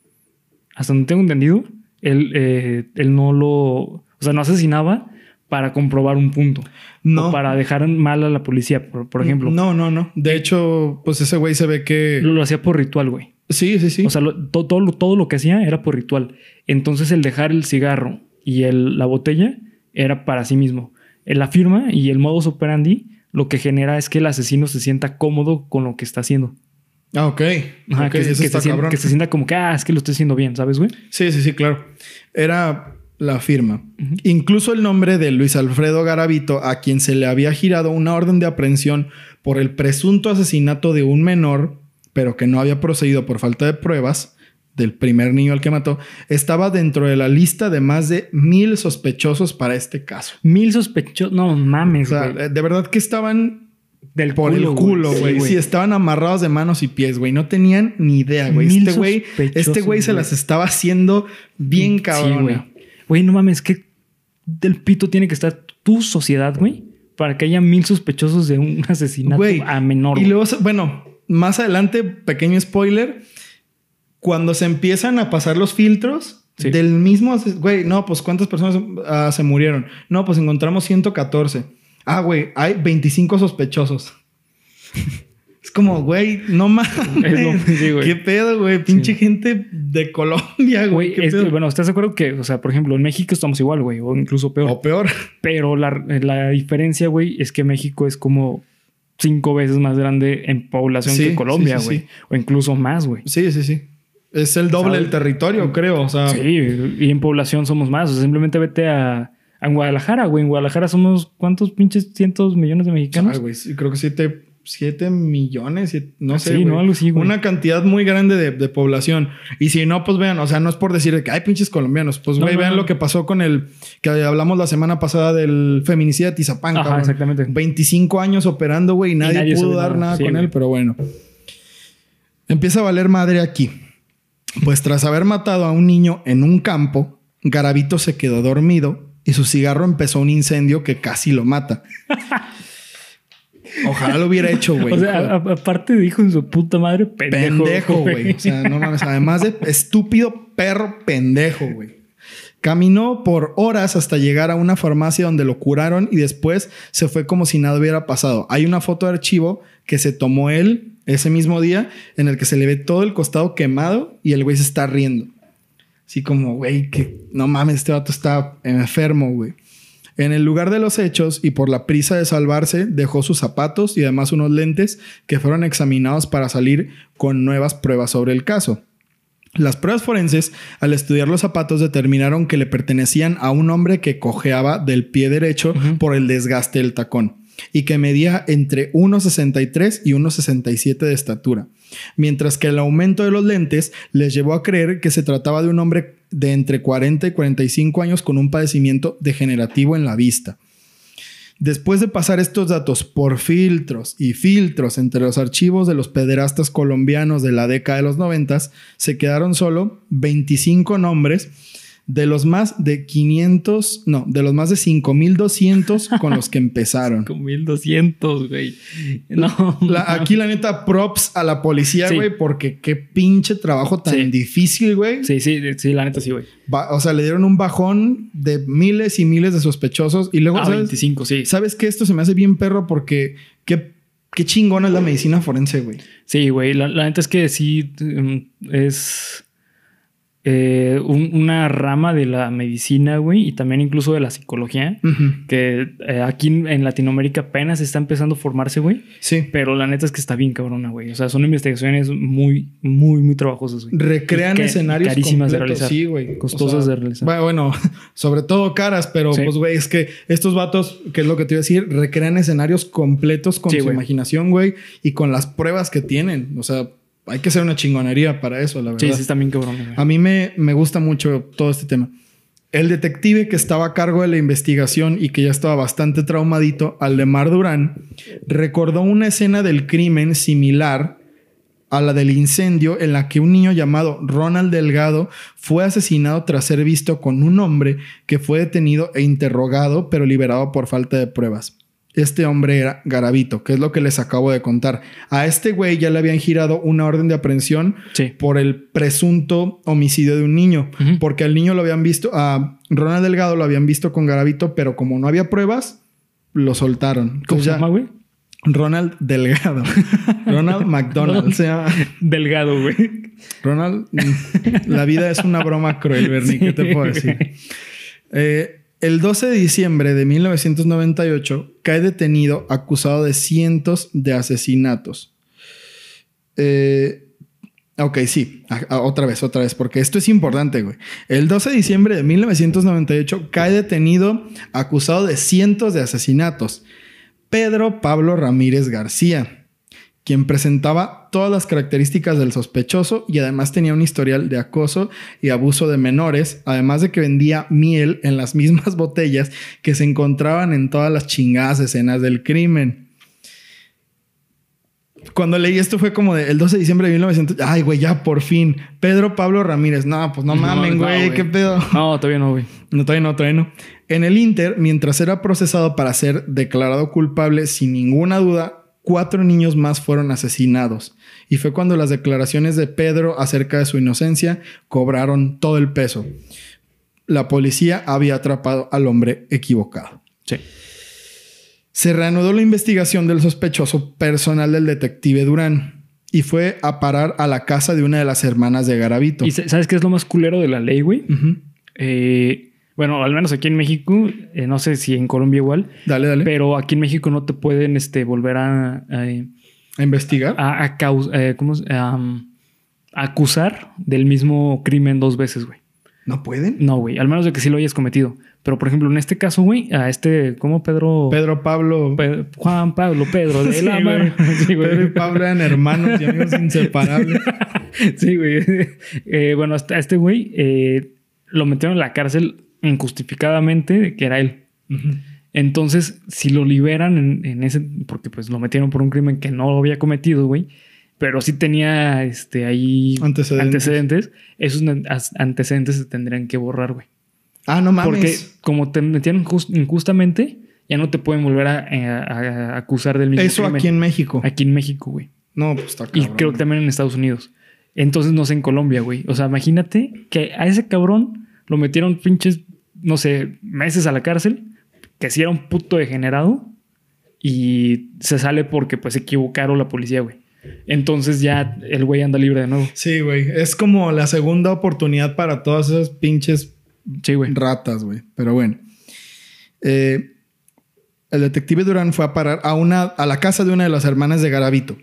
[SPEAKER 1] Hasta donde tengo entendido, él, eh, él no lo. O sea, no asesinaba para comprobar un punto.
[SPEAKER 3] No.
[SPEAKER 1] O para dejar mal a la policía, por, por ejemplo.
[SPEAKER 3] No, no, no. De hecho, pues ese güey se ve que.
[SPEAKER 1] Lo, lo hacía por ritual, güey.
[SPEAKER 3] Sí, sí, sí.
[SPEAKER 1] O sea, lo- todo, lo- todo lo que hacía era por ritual. Entonces, el dejar el cigarro y el- la botella era para sí mismo. En la firma y el modus operandi lo que genera es que el asesino se sienta cómodo con lo que está haciendo.
[SPEAKER 3] Ah, ok.
[SPEAKER 1] Ajá,
[SPEAKER 3] Ok,
[SPEAKER 1] que, que
[SPEAKER 3] está
[SPEAKER 1] se sienta,
[SPEAKER 3] cabrón.
[SPEAKER 1] que se sienta como que, ah, es que lo estoy haciendo bien, ¿sabes, güey?
[SPEAKER 3] Sí, sí, sí, claro. Era la firma. Incluso el nombre de Luis Alfredo Garavito, a quien se le había girado una orden de aprehensión por el presunto asesinato de un menor, pero que no había procedido por falta de pruebas del primer niño al que mató, estaba dentro de la lista de más de mil sospechosos para este caso.
[SPEAKER 1] Mil sospechosos. No
[SPEAKER 3] O
[SPEAKER 1] mames,
[SPEAKER 3] sea,
[SPEAKER 1] güey.
[SPEAKER 3] de verdad que estaban
[SPEAKER 1] Del
[SPEAKER 3] por el culo,
[SPEAKER 1] Sí,
[SPEAKER 3] güey. Sí, estaban amarrados de manos y pies, güey. No tenían ni idea, güey. Este güey, este güey se las estaba haciendo bien
[SPEAKER 1] Sí,
[SPEAKER 3] cabrón.
[SPEAKER 1] güey. Güey, no mames, que del pito tiene que estar tu sociedad, güey, para que haya mil sospechosos de un asesinato a menor.
[SPEAKER 3] Y luego, bueno, más adelante, pequeño spoiler, cuando se empiezan a pasar los filtros
[SPEAKER 1] Sí.
[SPEAKER 3] del mismo, güey, no, pues cuántas personas ah, se murieron. No, pues encontramos 114. Ah, güey, hay 25 sospechosos. es como, güey, no
[SPEAKER 1] sí, güey.
[SPEAKER 3] ¿Qué pedo, güey? Pinche gente de Colombia, güey.
[SPEAKER 1] Güey,
[SPEAKER 3] ¿Qué
[SPEAKER 1] es que, bueno, ¿estás de acuerdo que, o sea, por ejemplo, en México estamos igual, güey, o incluso peor?
[SPEAKER 3] O peor.
[SPEAKER 1] Pero la, la diferencia, güey, es que México es como cinco veces más grande en población
[SPEAKER 3] Sí,
[SPEAKER 1] que Colombia, güey.
[SPEAKER 3] sí.
[SPEAKER 1] O incluso más, güey.
[SPEAKER 3] Sí, sí, sí. Es el doble del territorio, creo. O sea,
[SPEAKER 1] Sí, y en población somos más. O sea, simplemente vete a, a Guadalajara, güey. En Guadalajara somos ¿cuántos pinches cientos millones de mexicanos?
[SPEAKER 3] Ah, güey, creo que siete, siete millones, siete- no sé.
[SPEAKER 1] Sí,
[SPEAKER 3] güey.
[SPEAKER 1] ¿no? Algo así, güey.
[SPEAKER 3] Una cantidad muy grande de, de población. Y si no, pues vean, o sea, no es por decir que hay pinches colombianos. Pues,
[SPEAKER 1] No,
[SPEAKER 3] güey,
[SPEAKER 1] no,
[SPEAKER 3] vean
[SPEAKER 1] no.
[SPEAKER 3] lo que pasó con el que hablamos la semana pasada del feminicidio de.
[SPEAKER 1] Ajá,
[SPEAKER 3] cabrón.
[SPEAKER 1] exactamente.
[SPEAKER 3] 25 años operando, güey, y nadie,
[SPEAKER 1] nadie
[SPEAKER 3] pudo dar
[SPEAKER 1] nada.
[SPEAKER 3] nada
[SPEAKER 1] Sí,
[SPEAKER 3] con
[SPEAKER 1] güey.
[SPEAKER 3] él, pero bueno. Empieza a valer madre aquí. Pues tras haber matado a un niño en un campo, Garavito se quedó dormido y su cigarro empezó un incendio que casi lo mata. Ojalá lo hubiera hecho, güey.
[SPEAKER 1] o sea, aparte dijo en su puta madre, pendejo.
[SPEAKER 3] pendejo, güey. O sea, no mames. Además de estúpido perro pendejo, güey. Caminó por horas hasta llegar a una farmacia donde lo curaron y después se fue como si nada hubiera pasado. Hay una foto de archivo que se tomó él ese mismo día en el que se le ve todo el costado quemado y el güey se está riendo. Así como, güey, que no mames, este vato está enfermo, güey. En el lugar de los hechos y por la prisa de salvarse, dejó sus zapatos y además unos lentes que fueron examinados para salir con nuevas pruebas sobre el caso. Las pruebas forenses, al estudiar los zapatos, determinaron que le pertenecían a un hombre que cojeaba del pie derecho por el desgaste del tacón y que medía entre 1,63 y 1,67 de estatura, mientras que el aumento de los lentes les llevó a creer que se trataba de un hombre de entre 40 y 45 años con un padecimiento degenerativo en la vista. Después de pasar estos datos por filtros y filtros entre los archivos de los pederastas colombianos de la década de los 90, se quedaron solo 25 nombres de los más de 500, no, de los más de 5200 con los que empezaron.
[SPEAKER 1] Con 1200, güey. No.
[SPEAKER 3] La- aquí la neta props a la policía,
[SPEAKER 1] Sí.
[SPEAKER 3] güey, porque qué pinche trabajo tan
[SPEAKER 1] Sí.
[SPEAKER 3] difícil, güey.
[SPEAKER 1] Sí, sí, sí, la neta sí, güey.
[SPEAKER 3] O sea, le dieron un bajón de miles y miles de sospechosos y luego,
[SPEAKER 1] Ah,
[SPEAKER 3] ¿sabes?
[SPEAKER 1] 25, sí.
[SPEAKER 3] ¿Sabes que Esto se me hace bien perro porque qué, qué chingona es la medicina forense, güey.
[SPEAKER 1] Sí, güey. La, la neta es que sí mm, es eh, un- una rama de la medicina, güey, y también incluso de la psicología, que eh, aquí en- Latinoamérica apenas está empezando a formarse, güey.
[SPEAKER 3] Sí.
[SPEAKER 1] Pero la neta es que está bien cabrona, güey. O sea, son investigaciones muy, muy, muy trabajosas, güey.
[SPEAKER 3] Recrean
[SPEAKER 1] que-
[SPEAKER 3] escenarios
[SPEAKER 1] carísimas de realizar.
[SPEAKER 3] Sí, güey.
[SPEAKER 1] Costosas de realizar.
[SPEAKER 3] Bueno, bueno, sobre todo caras, pero
[SPEAKER 1] Sí.
[SPEAKER 3] pues, güey, es que estos vatos, que es lo que te iba a decir, recrean escenarios completos con
[SPEAKER 1] Sí,
[SPEAKER 3] su imaginación, güey, y con las pruebas que tienen. O sea, hay que ser una chingonería para eso, la verdad.
[SPEAKER 1] Sí, sí, está bien güey.
[SPEAKER 3] A mí me, me gusta mucho todo este tema. El detective que estaba a cargo de la investigación y que ya estaba bastante traumadito, Aldemar Durán, recordó una escena del crimen similar a la del incendio en la que un niño llamado Ronald Delgado fue asesinado tras ser visto con un hombre que fue detenido e interrogado pero liberado por falta de pruebas. Este hombre era Garavito, que es lo que les acabo de contar. A este güey ya le habían girado una orden de aprehensión
[SPEAKER 1] Sí.
[SPEAKER 3] por el presunto homicidio de un niño, porque al niño lo habían visto, a Ronald Delgado lo habían visto con Garavito, pero como no había pruebas, lo soltaron.
[SPEAKER 1] ¿Cómo se llama, güey?
[SPEAKER 3] Ronald Delgado. Ronald McDonald. se llama.
[SPEAKER 1] Delgado, güey.
[SPEAKER 3] Ronald, mm, la vida es una broma cruel, Bernie. ¿Qué te puedo decir? Eh, el 12 de diciembre de 1998 cae detenido acusado de cientos de asesinatos. Eh, ok, sí. A- a- otra vez, otra vez, porque esto es importante, güey. El 12 de diciembre de 1998 cae detenido acusado de cientos de asesinatos. Pedro Pablo Ramírez García, quien presentaba todas las características del sospechoso y además tenía un historial de acoso y abuso de menores, además de que vendía miel en las mismas botellas que se encontraban en todas las chingadas escenas del crimen. Cuando leí esto fue como de el 12 de diciembre de 1900. Ay, güey, ya por fin. Pedro Pablo Ramírez. No, pues no mamen,
[SPEAKER 1] no,
[SPEAKER 3] güey, qué pedo.
[SPEAKER 1] No, todavía no, güey.
[SPEAKER 3] No, todavía no, todavía no. En el Inter, mientras era procesado para ser declarado culpable sin ninguna duda, cuatro niños más fueron asesinados. Y fue cuando las declaraciones de Pedro acerca de su inocencia cobraron todo el peso. La policía había atrapado al hombre equivocado.
[SPEAKER 1] Sí.
[SPEAKER 3] Se reanudó la investigación del sospechoso personal del detective Durán y fue a parar a la casa de una de las hermanas de Garavito.
[SPEAKER 1] ¿Y sa- sabes qué es lo más culero de la ley, güey? Eh, bueno, al menos aquí en México, eh, no sé si en Colombia igual,
[SPEAKER 3] Dale, dale.
[SPEAKER 1] pero aquí en México no te pueden este, volver a, a,
[SPEAKER 3] a investigar.
[SPEAKER 1] a- a caus- eh, ¿cómo am, a acusar del mismo crimen dos veces, güey.
[SPEAKER 3] ¿No pueden?
[SPEAKER 1] No, güey, al menos de que sí lo hayas cometido. Pero, por ejemplo, en este caso, güey, a este, ¿cómo Pedro?
[SPEAKER 3] Pedro Pablo.
[SPEAKER 1] Pe- Juan Pablo Pedro de
[SPEAKER 3] Sí,
[SPEAKER 1] la
[SPEAKER 3] güey.
[SPEAKER 1] Mar. Sí, güey.
[SPEAKER 3] Pedro y Pablo eran hermanos y amigos inseparables.
[SPEAKER 1] Sí, güey. Eh, bueno, hasta este güey eh, lo metieron en la cárcel injustificadamente que era él. Entonces, si lo liberan en, en ese, porque pues lo metieron por un crimen que no había cometido, güey, pero sí tenía este ahí
[SPEAKER 3] Antecedentes.
[SPEAKER 1] antecedentes, esos antecedentes se tendrían que borrar, güey.
[SPEAKER 3] Ah, no mames.
[SPEAKER 1] Porque como te metieron jus- injustamente, ya no te pueden volver a, a- a acusar del mismo
[SPEAKER 3] Eso
[SPEAKER 1] crimen.
[SPEAKER 3] aquí en México.
[SPEAKER 1] Aquí en México, güey.
[SPEAKER 3] No, pues está
[SPEAKER 1] Y
[SPEAKER 3] cabrón.
[SPEAKER 1] creo que también en Estados Unidos. Entonces no sé en Colombia, güey. O sea, imagínate que a ese cabrón lo metieron pinches, no sé, meses a la cárcel, que si era un puto degenerado y se sale porque pues se equivocaron la policía, güey. Entonces ya el güey anda libre de nuevo.
[SPEAKER 3] Sí, güey. Es como la segunda oportunidad para todas esas pinches
[SPEAKER 1] Sí, güey.
[SPEAKER 3] ratas, güey. Pero bueno. Eh, el detective Durán fue a parar a, una, a la casa de una de las hermanas de Garavito,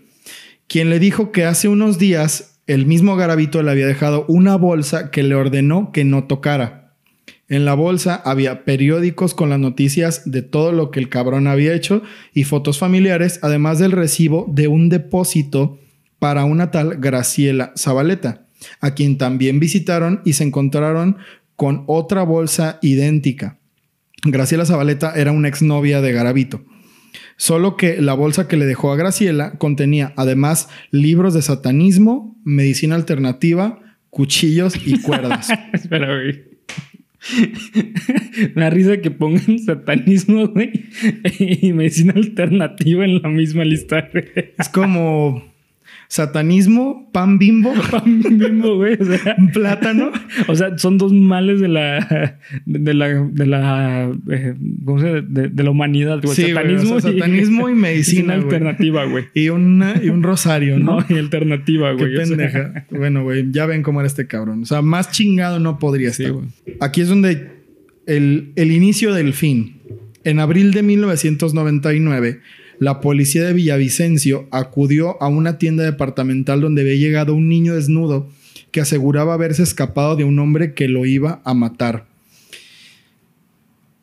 [SPEAKER 3] quien le dijo que hace unos días el mismo Garavito le había dejado una bolsa que le ordenó que no tocara. En la bolsa había periódicos con las noticias de todo lo que el cabrón había hecho y fotos familiares, además del recibo de un depósito para una tal Graciela Zabaleta, a quien también visitaron y se encontraron con otra bolsa idéntica. Graciela Zabaleta era una exnovia de Garavito. Solo que la bolsa que le dejó a Graciela contenía además libros de satanismo, medicina alternativa, cuchillos y cuerdas.
[SPEAKER 1] Espera, güey. Me da risa que pongan satanismo, güey, y medicina alternativa en la misma lista,
[SPEAKER 3] es como satanismo, pan bimbo,
[SPEAKER 1] Pan bimbo, güey. O sea,
[SPEAKER 3] un plátano.
[SPEAKER 1] o sea, son dos males de la. de la. de la. eh, ¿Cómo se? De, de la humanidad, güey.
[SPEAKER 3] Sí, güey, o sea, satanismo y medicina, güey.
[SPEAKER 1] alternativa, güey.
[SPEAKER 3] Y, una, y un rosario, ¿no?
[SPEAKER 1] No, y alternativa,
[SPEAKER 3] Qué
[SPEAKER 1] güey. o sea,
[SPEAKER 3] pendeja. Bueno, güey, ya ven cómo era este cabrón. O sea, más chingado no podría
[SPEAKER 1] Sí,
[SPEAKER 3] estar.
[SPEAKER 1] güey.
[SPEAKER 3] Aquí es donde el, el inicio del fin. En abril de 1999, la policía de Villavicencio acudió a una tienda departamental donde había llegado un niño desnudo que aseguraba haberse escapado de un hombre que lo iba a matar.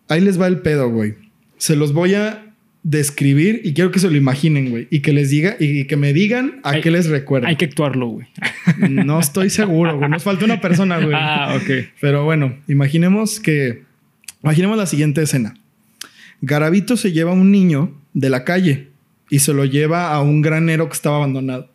[SPEAKER 3] Ahí les va el pedo, güey. Se los voy a describir y quiero que se lo imaginen, güey. Y que les diga y que me digan a
[SPEAKER 1] Hay-
[SPEAKER 3] qué les recuerda.
[SPEAKER 1] Hay que actuarlo, güey.
[SPEAKER 3] No estoy seguro, güey. Nos falta una persona, güey.
[SPEAKER 1] Ah, ok.
[SPEAKER 3] Pero bueno, imaginemos que. Imaginemos la siguiente escena. Garavito se lleva a un niño de la calle y se lo lleva a un granero que estaba abandonado.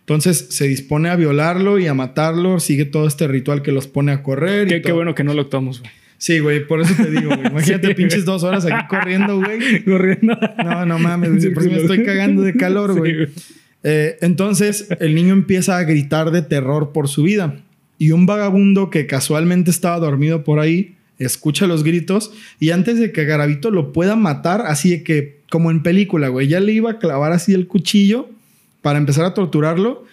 [SPEAKER 3] Entonces se dispone a violarlo y a matarlo. Sigue todo este ritual que los pone a correr. y
[SPEAKER 1] Qué, qué
[SPEAKER 3] todo.
[SPEAKER 1] bueno que no lo actuamos, güey.
[SPEAKER 3] Sí, güey, por eso te digo, güey. Imagínate
[SPEAKER 1] Sí.
[SPEAKER 3] pinches dos horas aquí corriendo, güey.
[SPEAKER 1] Corriendo.
[SPEAKER 3] No, no mames, güey.
[SPEAKER 1] Sí,
[SPEAKER 3] Por eso me estoy cagando de calor, güey. Eh, entonces el niño empieza a gritar de terror por su vida y un vagabundo que casualmente estaba dormido por ahí escucha los gritos y antes de que Garavito lo pueda matar, así de que como en película, güey, ya le iba a clavar así el cuchillo para empezar a torturarlo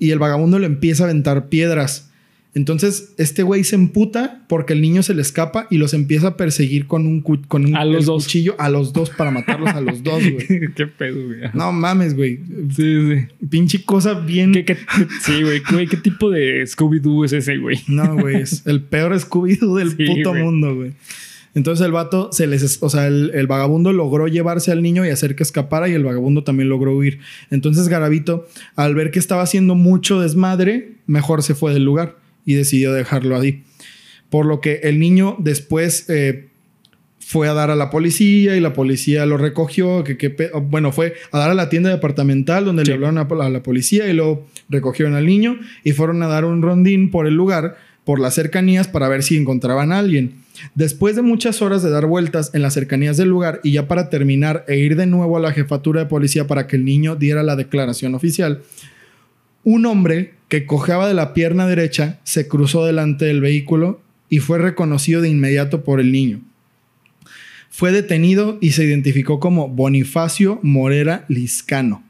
[SPEAKER 3] y el vagabundo le empieza a aventar piedras. Entonces este güey se emputa porque el niño se le escapa y los empieza a perseguir con un, cu- con un
[SPEAKER 1] A los dos.
[SPEAKER 3] cuchillo a los dos para matarlos a los dos, güey.
[SPEAKER 1] qué pedo, güey.
[SPEAKER 3] No mames, güey.
[SPEAKER 1] Sí, sí.
[SPEAKER 3] Pinche cosa bien.
[SPEAKER 1] ¿Qué, qué- qué- sí, güey. güey, ¿Qué tipo de Scooby-Doo es ese, güey?
[SPEAKER 3] No, güey. Es el peor Scooby-Doo del
[SPEAKER 1] Sí,
[SPEAKER 3] puto
[SPEAKER 1] güey.
[SPEAKER 3] mundo, güey. Entonces el vato se les. O sea, el, el vagabundo logró llevarse al niño y hacer que escapara y el vagabundo también logró huir. Entonces Garavito, al ver que estaba haciendo mucho desmadre, mejor se fue del lugar y decidió dejarlo ahí. Por lo que el niño después. eh, fue a dar a la policía y la policía lo recogió. Que, bueno, fue a dar a la tienda departamental donde
[SPEAKER 1] Sí.
[SPEAKER 3] le hablaron a, a la policía y luego recogieron al niño y fueron a dar un rondín por el lugar, por las cercanías, para ver si encontraban a alguien. Después de muchas horas de dar vueltas en las cercanías del lugar y ya para terminar e ir de nuevo a la jefatura de policía para que el niño diera la declaración oficial, un hombre que cojeaba de la pierna derecha se cruzó delante del vehículo y fue reconocido de inmediato por el niño. Fue detenido y se identificó como Bonifacio Morera Liscano.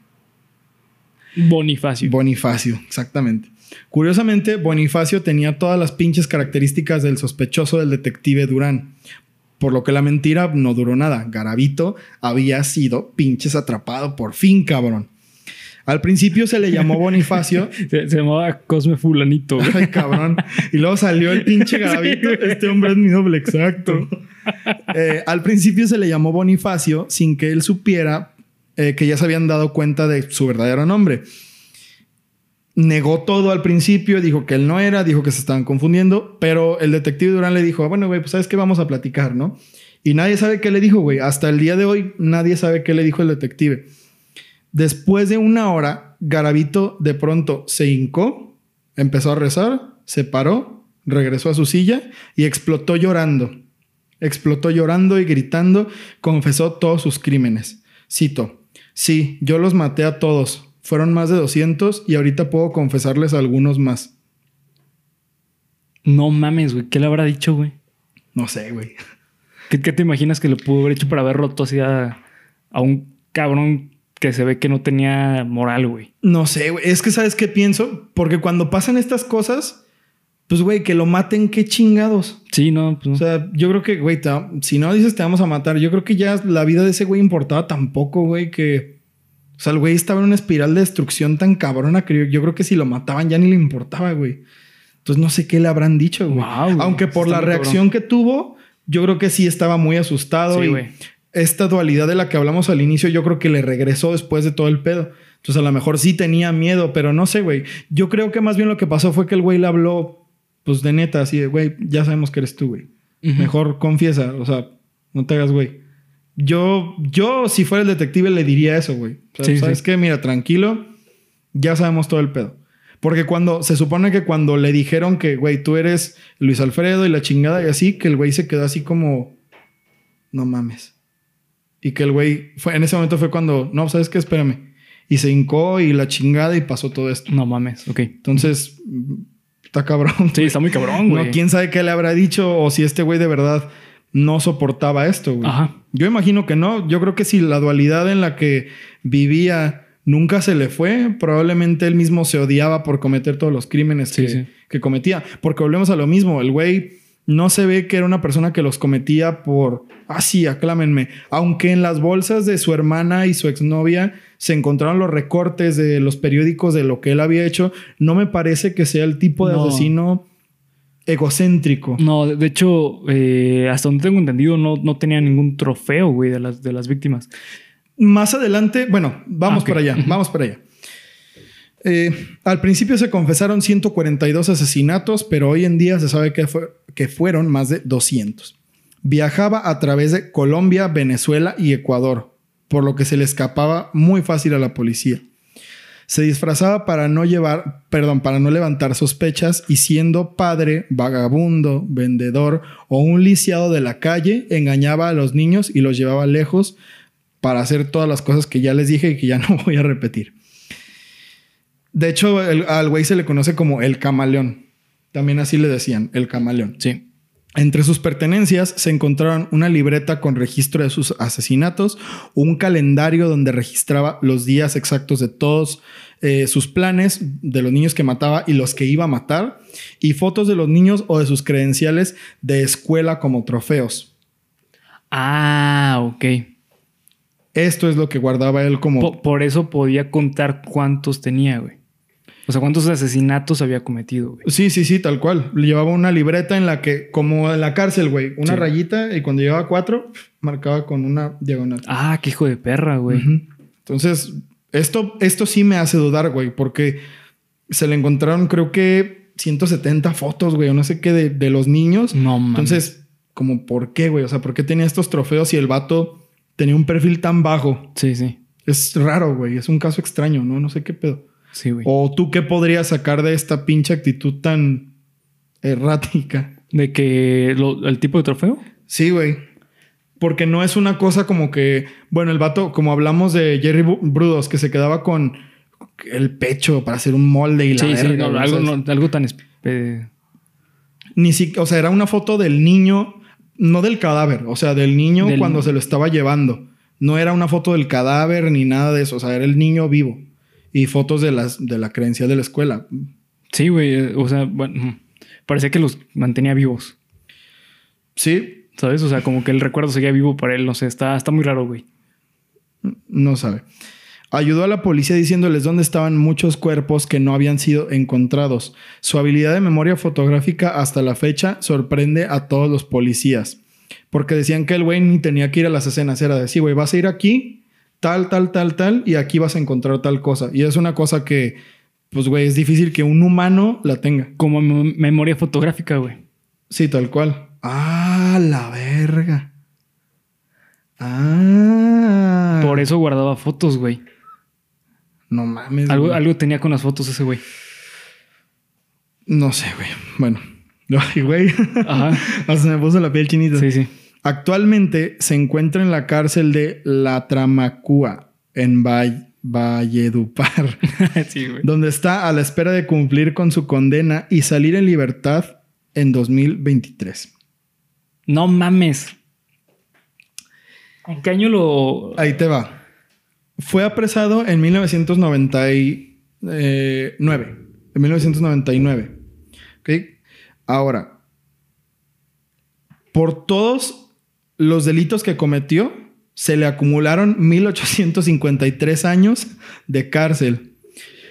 [SPEAKER 1] Bonifacio.
[SPEAKER 3] Bonifacio, exactamente. Curiosamente, Bonifacio tenía todas las pinches características del sospechoso del detective Durán. Por lo que la mentira no duró nada. Garavito había sido pinches atrapado por fin, cabrón. Al principio se le llamó Bonifacio.
[SPEAKER 1] se, se llamaba Cosme Fulanito.
[SPEAKER 3] Ay, cabrón. Y luego salió el pinche Garavito.
[SPEAKER 1] Sí,
[SPEAKER 3] este hombre es mi doble, exacto. Eh, al principio se le llamó Bonifacio sin que él supiera eh, que ya se habían dado cuenta de su verdadero nombre. Negó todo al principio, dijo que él no era, dijo que se estaban confundiendo, pero el detective Durán le dijo, "Ah, bueno, güey, pues sabes que vamos a platicar, ¿no? Y nadie sabe qué le dijo, güey. Hasta el día de hoy nadie sabe qué le dijo el detective. Después de una hora, Garavito de pronto se hincó, empezó a rezar, se paró, regresó a su silla y explotó llorando. Explotó llorando y gritando, confesó todos sus crímenes. Cito, sí, yo los maté a todos. Fueron más de 200 y ahorita puedo confesarles algunos más.
[SPEAKER 1] No mames, güey. ¿Qué le habrá dicho, güey?
[SPEAKER 3] No sé, güey.
[SPEAKER 1] ¿Qué, qué te imaginas que le pudo haber hecho para haber roto así a, a un cabrón que se ve que no tenía moral, güey?
[SPEAKER 3] No sé, güey. Es que sabes qué pienso, porque cuando pasan estas cosas, pues, güey, que lo maten, qué chingados.
[SPEAKER 1] Sí, no, pues no.
[SPEAKER 3] O sea, yo creo que, güey, te si no dices te vamos a matar, yo creo que ya la vida de ese güey importaba tampoco, güey, que... O sea, el güey estaba en una espiral de destrucción tan cabrona que yo, yo creo que si lo mataban ya ni le importaba, güey. Entonces no sé qué le habrán dicho, güey.
[SPEAKER 1] Wow.
[SPEAKER 3] Aunque por la reacción que tuvo, yo creo que sí estaba muy asustado.
[SPEAKER 1] Sí,
[SPEAKER 3] y
[SPEAKER 1] güey.
[SPEAKER 3] esta dualidad de la que hablamos al inicio, yo creo que le regresó después de todo el pedo. Entonces a lo mejor sí tenía miedo, pero no sé, güey. Yo creo que más bien lo que pasó fue que el güey le habló, pues de neta, así de, güey, ya sabemos que eres tú, güey. Mejor confiesa, o sea, no te hagas, güey. Yo, yo, si fuera el detective, le diría eso, güey. O sea,
[SPEAKER 1] Sí,
[SPEAKER 3] ¿Sabes
[SPEAKER 1] sí.
[SPEAKER 3] qué? Mira, tranquilo, ya sabemos todo el pedo. Porque cuando se supone que cuando le dijeron que, güey, tú eres Luis Alfredo y la chingada y así, que el güey se quedó así como, no mames. Y que el güey, fue, en ese momento fue cuando, no, ¿sabes qué? Espérame. Y se hincó y la chingada y pasó todo esto.
[SPEAKER 1] No mames, ok.
[SPEAKER 3] Entonces, mm, está cabrón.
[SPEAKER 1] Sí, está muy cabrón, güey.
[SPEAKER 3] No, quién sabe qué le habrá dicho o si este güey de verdad no soportaba esto, güey.
[SPEAKER 1] Ajá.
[SPEAKER 3] Yo imagino que no. Yo creo que si la dualidad en la que vivía nunca se le fue, probablemente él mismo se odiaba por cometer todos los crímenes
[SPEAKER 1] Sí,
[SPEAKER 3] que,
[SPEAKER 1] sí.
[SPEAKER 3] que cometía. Porque volvemos a lo mismo. El güey no se ve que era una persona que los cometía por, ah, sí, aclámenme. Aunque en las bolsas de su hermana y su exnovia se encontraron los recortes de los periódicos de lo que él había hecho, no me parece que sea el tipo de
[SPEAKER 1] No.
[SPEAKER 3] asesino egocéntrico.
[SPEAKER 1] No, de hecho, eh, hasta donde tengo entendido, no, no tenía ningún trofeo, güey, de las, de las víctimas.
[SPEAKER 3] Más adelante, bueno, vamos
[SPEAKER 1] Ah,
[SPEAKER 3] para allá, vamos para allá. Eh, al principio se confesaron 142 asesinatos, pero hoy en día se sabe que, fue- que fueron más de 200. Viajaba a través de Colombia, Venezuela y Ecuador, por lo que se le escapaba muy fácil a la policía. Se disfrazaba para no llevar, perdón, para no levantar sospechas y siendo padre, vagabundo, vendedor o un lisiado de la calle, engañaba a los niños y los llevaba lejos para hacer todas las cosas que ya les dije y que ya no voy a repetir. De hecho, al güey se le conoce como el camaleón. También así le decían, el camaleón.
[SPEAKER 1] Sí.
[SPEAKER 3] Entre sus pertenencias se encontraron una libreta con registro de sus asesinatos, un calendario donde registraba los días exactos de todos eh, sus planes, de los niños que mataba y los que iba a matar, y fotos de los niños o de sus credenciales de escuela como trofeos.
[SPEAKER 1] Ah, ok.
[SPEAKER 3] Esto es lo que guardaba él como...
[SPEAKER 1] Po- por eso podía contar cuántos tenía, güey. O sea, cuántos asesinatos había cometido, güey.
[SPEAKER 3] Sí, sí, sí, tal cual. Llevaba una libreta en la que, como en la cárcel, güey, una
[SPEAKER 1] Sí.
[SPEAKER 3] rayita y cuando llevaba cuatro, marcaba con una diagonal.
[SPEAKER 1] Ah, qué hijo de perra, güey.
[SPEAKER 3] Entonces, esto, esto sí me hace dudar, güey, porque se le encontraron, creo que 170 fotos, güey, o no sé qué, de, de los niños.
[SPEAKER 1] No mames.
[SPEAKER 3] Entonces, como, ¿por qué, güey? O sea, ¿por qué tenía estos trofeos y el vato tenía un perfil tan bajo?
[SPEAKER 1] Sí, sí.
[SPEAKER 3] Es raro, güey. Es un caso extraño, ¿no? No sé qué pedo.
[SPEAKER 1] Sí, güey.
[SPEAKER 3] O tú qué podrías sacar de esta pinche actitud tan errática.
[SPEAKER 1] De que lo- el tipo de trofeo.
[SPEAKER 3] Sí, güey. Porque no es una cosa como que, bueno, el vato, como hablamos de Jerry Brudos, que se quedaba con el pecho para hacer un molde y la
[SPEAKER 1] Sí, sí, no, algo,
[SPEAKER 3] ¿sabes?
[SPEAKER 1] no- algo tan... eh,
[SPEAKER 3] Ni si, o sea, era una foto del niño, no del cadáver, o sea, del niño
[SPEAKER 1] Del-
[SPEAKER 3] cuando se lo estaba llevando. No era una foto del cadáver ni nada de eso, o sea, era el niño vivo. Y fotos de, las, de la creencia de la escuela.
[SPEAKER 1] Sí, güey. eh, O sea, bueno, parecía que los mantenía vivos.
[SPEAKER 3] Sí,
[SPEAKER 1] ¿Sabes? O sea, como que el recuerdo seguía vivo para él. No sé, está, está muy raro, güey.
[SPEAKER 3] No sabe. Ayudó a la policía diciéndoles dónde estaban muchos cuerpos que no habían sido encontrados. Su habilidad de memoria fotográfica hasta la fecha sorprende a todos los policías. Porque decían que el güey ni tenía que ir a las escenas. Era decir, güey, vas a ir aquí, tal, tal, tal, tal, y aquí vas a encontrar tal cosa. Y es una cosa que, pues, güey, es difícil que un humano la tenga.
[SPEAKER 1] Como mem- memoria fotográfica, güey.
[SPEAKER 3] Sí, tal cual. Ah, la verga. Ah.
[SPEAKER 1] Por eso guardaba fotos, güey.
[SPEAKER 3] No mames.
[SPEAKER 1] Algo,
[SPEAKER 3] güey.
[SPEAKER 1] algo tenía con las fotos ese güey.
[SPEAKER 3] No sé, güey. Bueno. Ay, güey.
[SPEAKER 1] Ajá.
[SPEAKER 3] Hasta me puso la piel chinita.
[SPEAKER 1] Sí, sí.
[SPEAKER 3] Actualmente se encuentra en la cárcel de La Tramacúa, en Valle- Valledupar,
[SPEAKER 1] sí,
[SPEAKER 3] donde está a la espera de cumplir con su condena y salir en libertad en 2023.
[SPEAKER 1] No mames. ¿En qué año lo...?
[SPEAKER 3] Ahí te va. Fue apresado en 1999. En 1999. ¿Ok? Ahora, por todos los delitos que cometió, se le acumularon 1853 años de cárcel.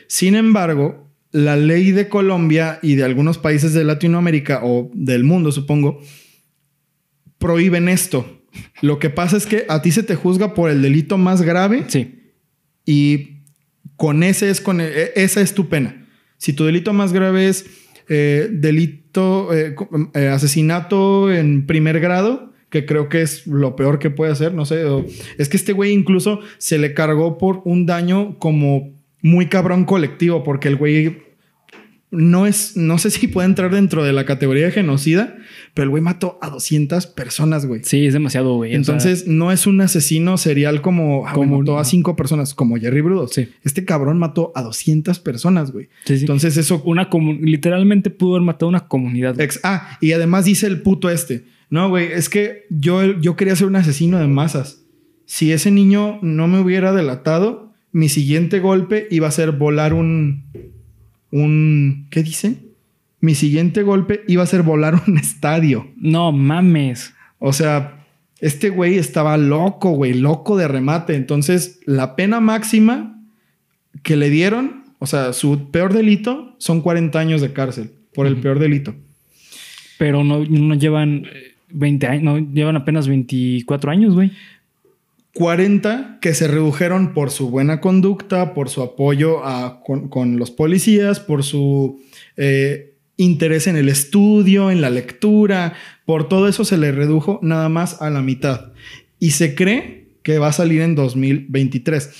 [SPEAKER 3] Sin embargo, la ley de Colombia y de algunos países de Latinoamérica o del mundo, supongo, prohíben esto. Lo que pasa es que a ti se te juzga por el delito más grave
[SPEAKER 1] Sí.
[SPEAKER 3] y con ese es con e- esa es tu pena. Si tu delito más grave es eh, delito eh, eh, asesinato en primer grado, que creo que es lo peor que puede hacer, no sé, es que este güey incluso se le cargó por un daño como muy cabrón colectivo porque el güey no es no sé si puede entrar dentro de la categoría de genocida, pero el güey mató a 200 personas, güey.
[SPEAKER 1] Sí, es demasiado, güey. O sea,
[SPEAKER 3] Entonces, no es un asesino serial como, ah,
[SPEAKER 1] Como-
[SPEAKER 3] mató a cinco personas, como Jerry Brudos.
[SPEAKER 1] Sí.
[SPEAKER 3] Este cabrón mató a 200 personas, güey.
[SPEAKER 1] sí, sí.
[SPEAKER 3] Entonces, eso.
[SPEAKER 1] una literalmente pudo haber matado a una comunidad.
[SPEAKER 3] ex- ah, y además dice el puto este. No, güey, es que yo, yo quería ser un asesino de masas. Si ese niño no me hubiera delatado, mi siguiente golpe iba a ser volar un. un. ¿Qué dice? Mi siguiente golpe iba a ser volar un estadio.
[SPEAKER 1] No mames.
[SPEAKER 3] O sea, este güey estaba loco, güey, loco de remate. Entonces, la pena máxima que le dieron, o sea, su peor delito son 40 años de cárcel por el peor delito.
[SPEAKER 1] Pero no, no llevan 20 años, no llevan apenas 24 años, güey.
[SPEAKER 3] 40 que se redujeron por su buena conducta, por su apoyo a- con, con los policías, por su eh, interés en el estudio, en la lectura, por todo eso se le redujo nada más a la mitad. Y se cree que va a salir en 2023,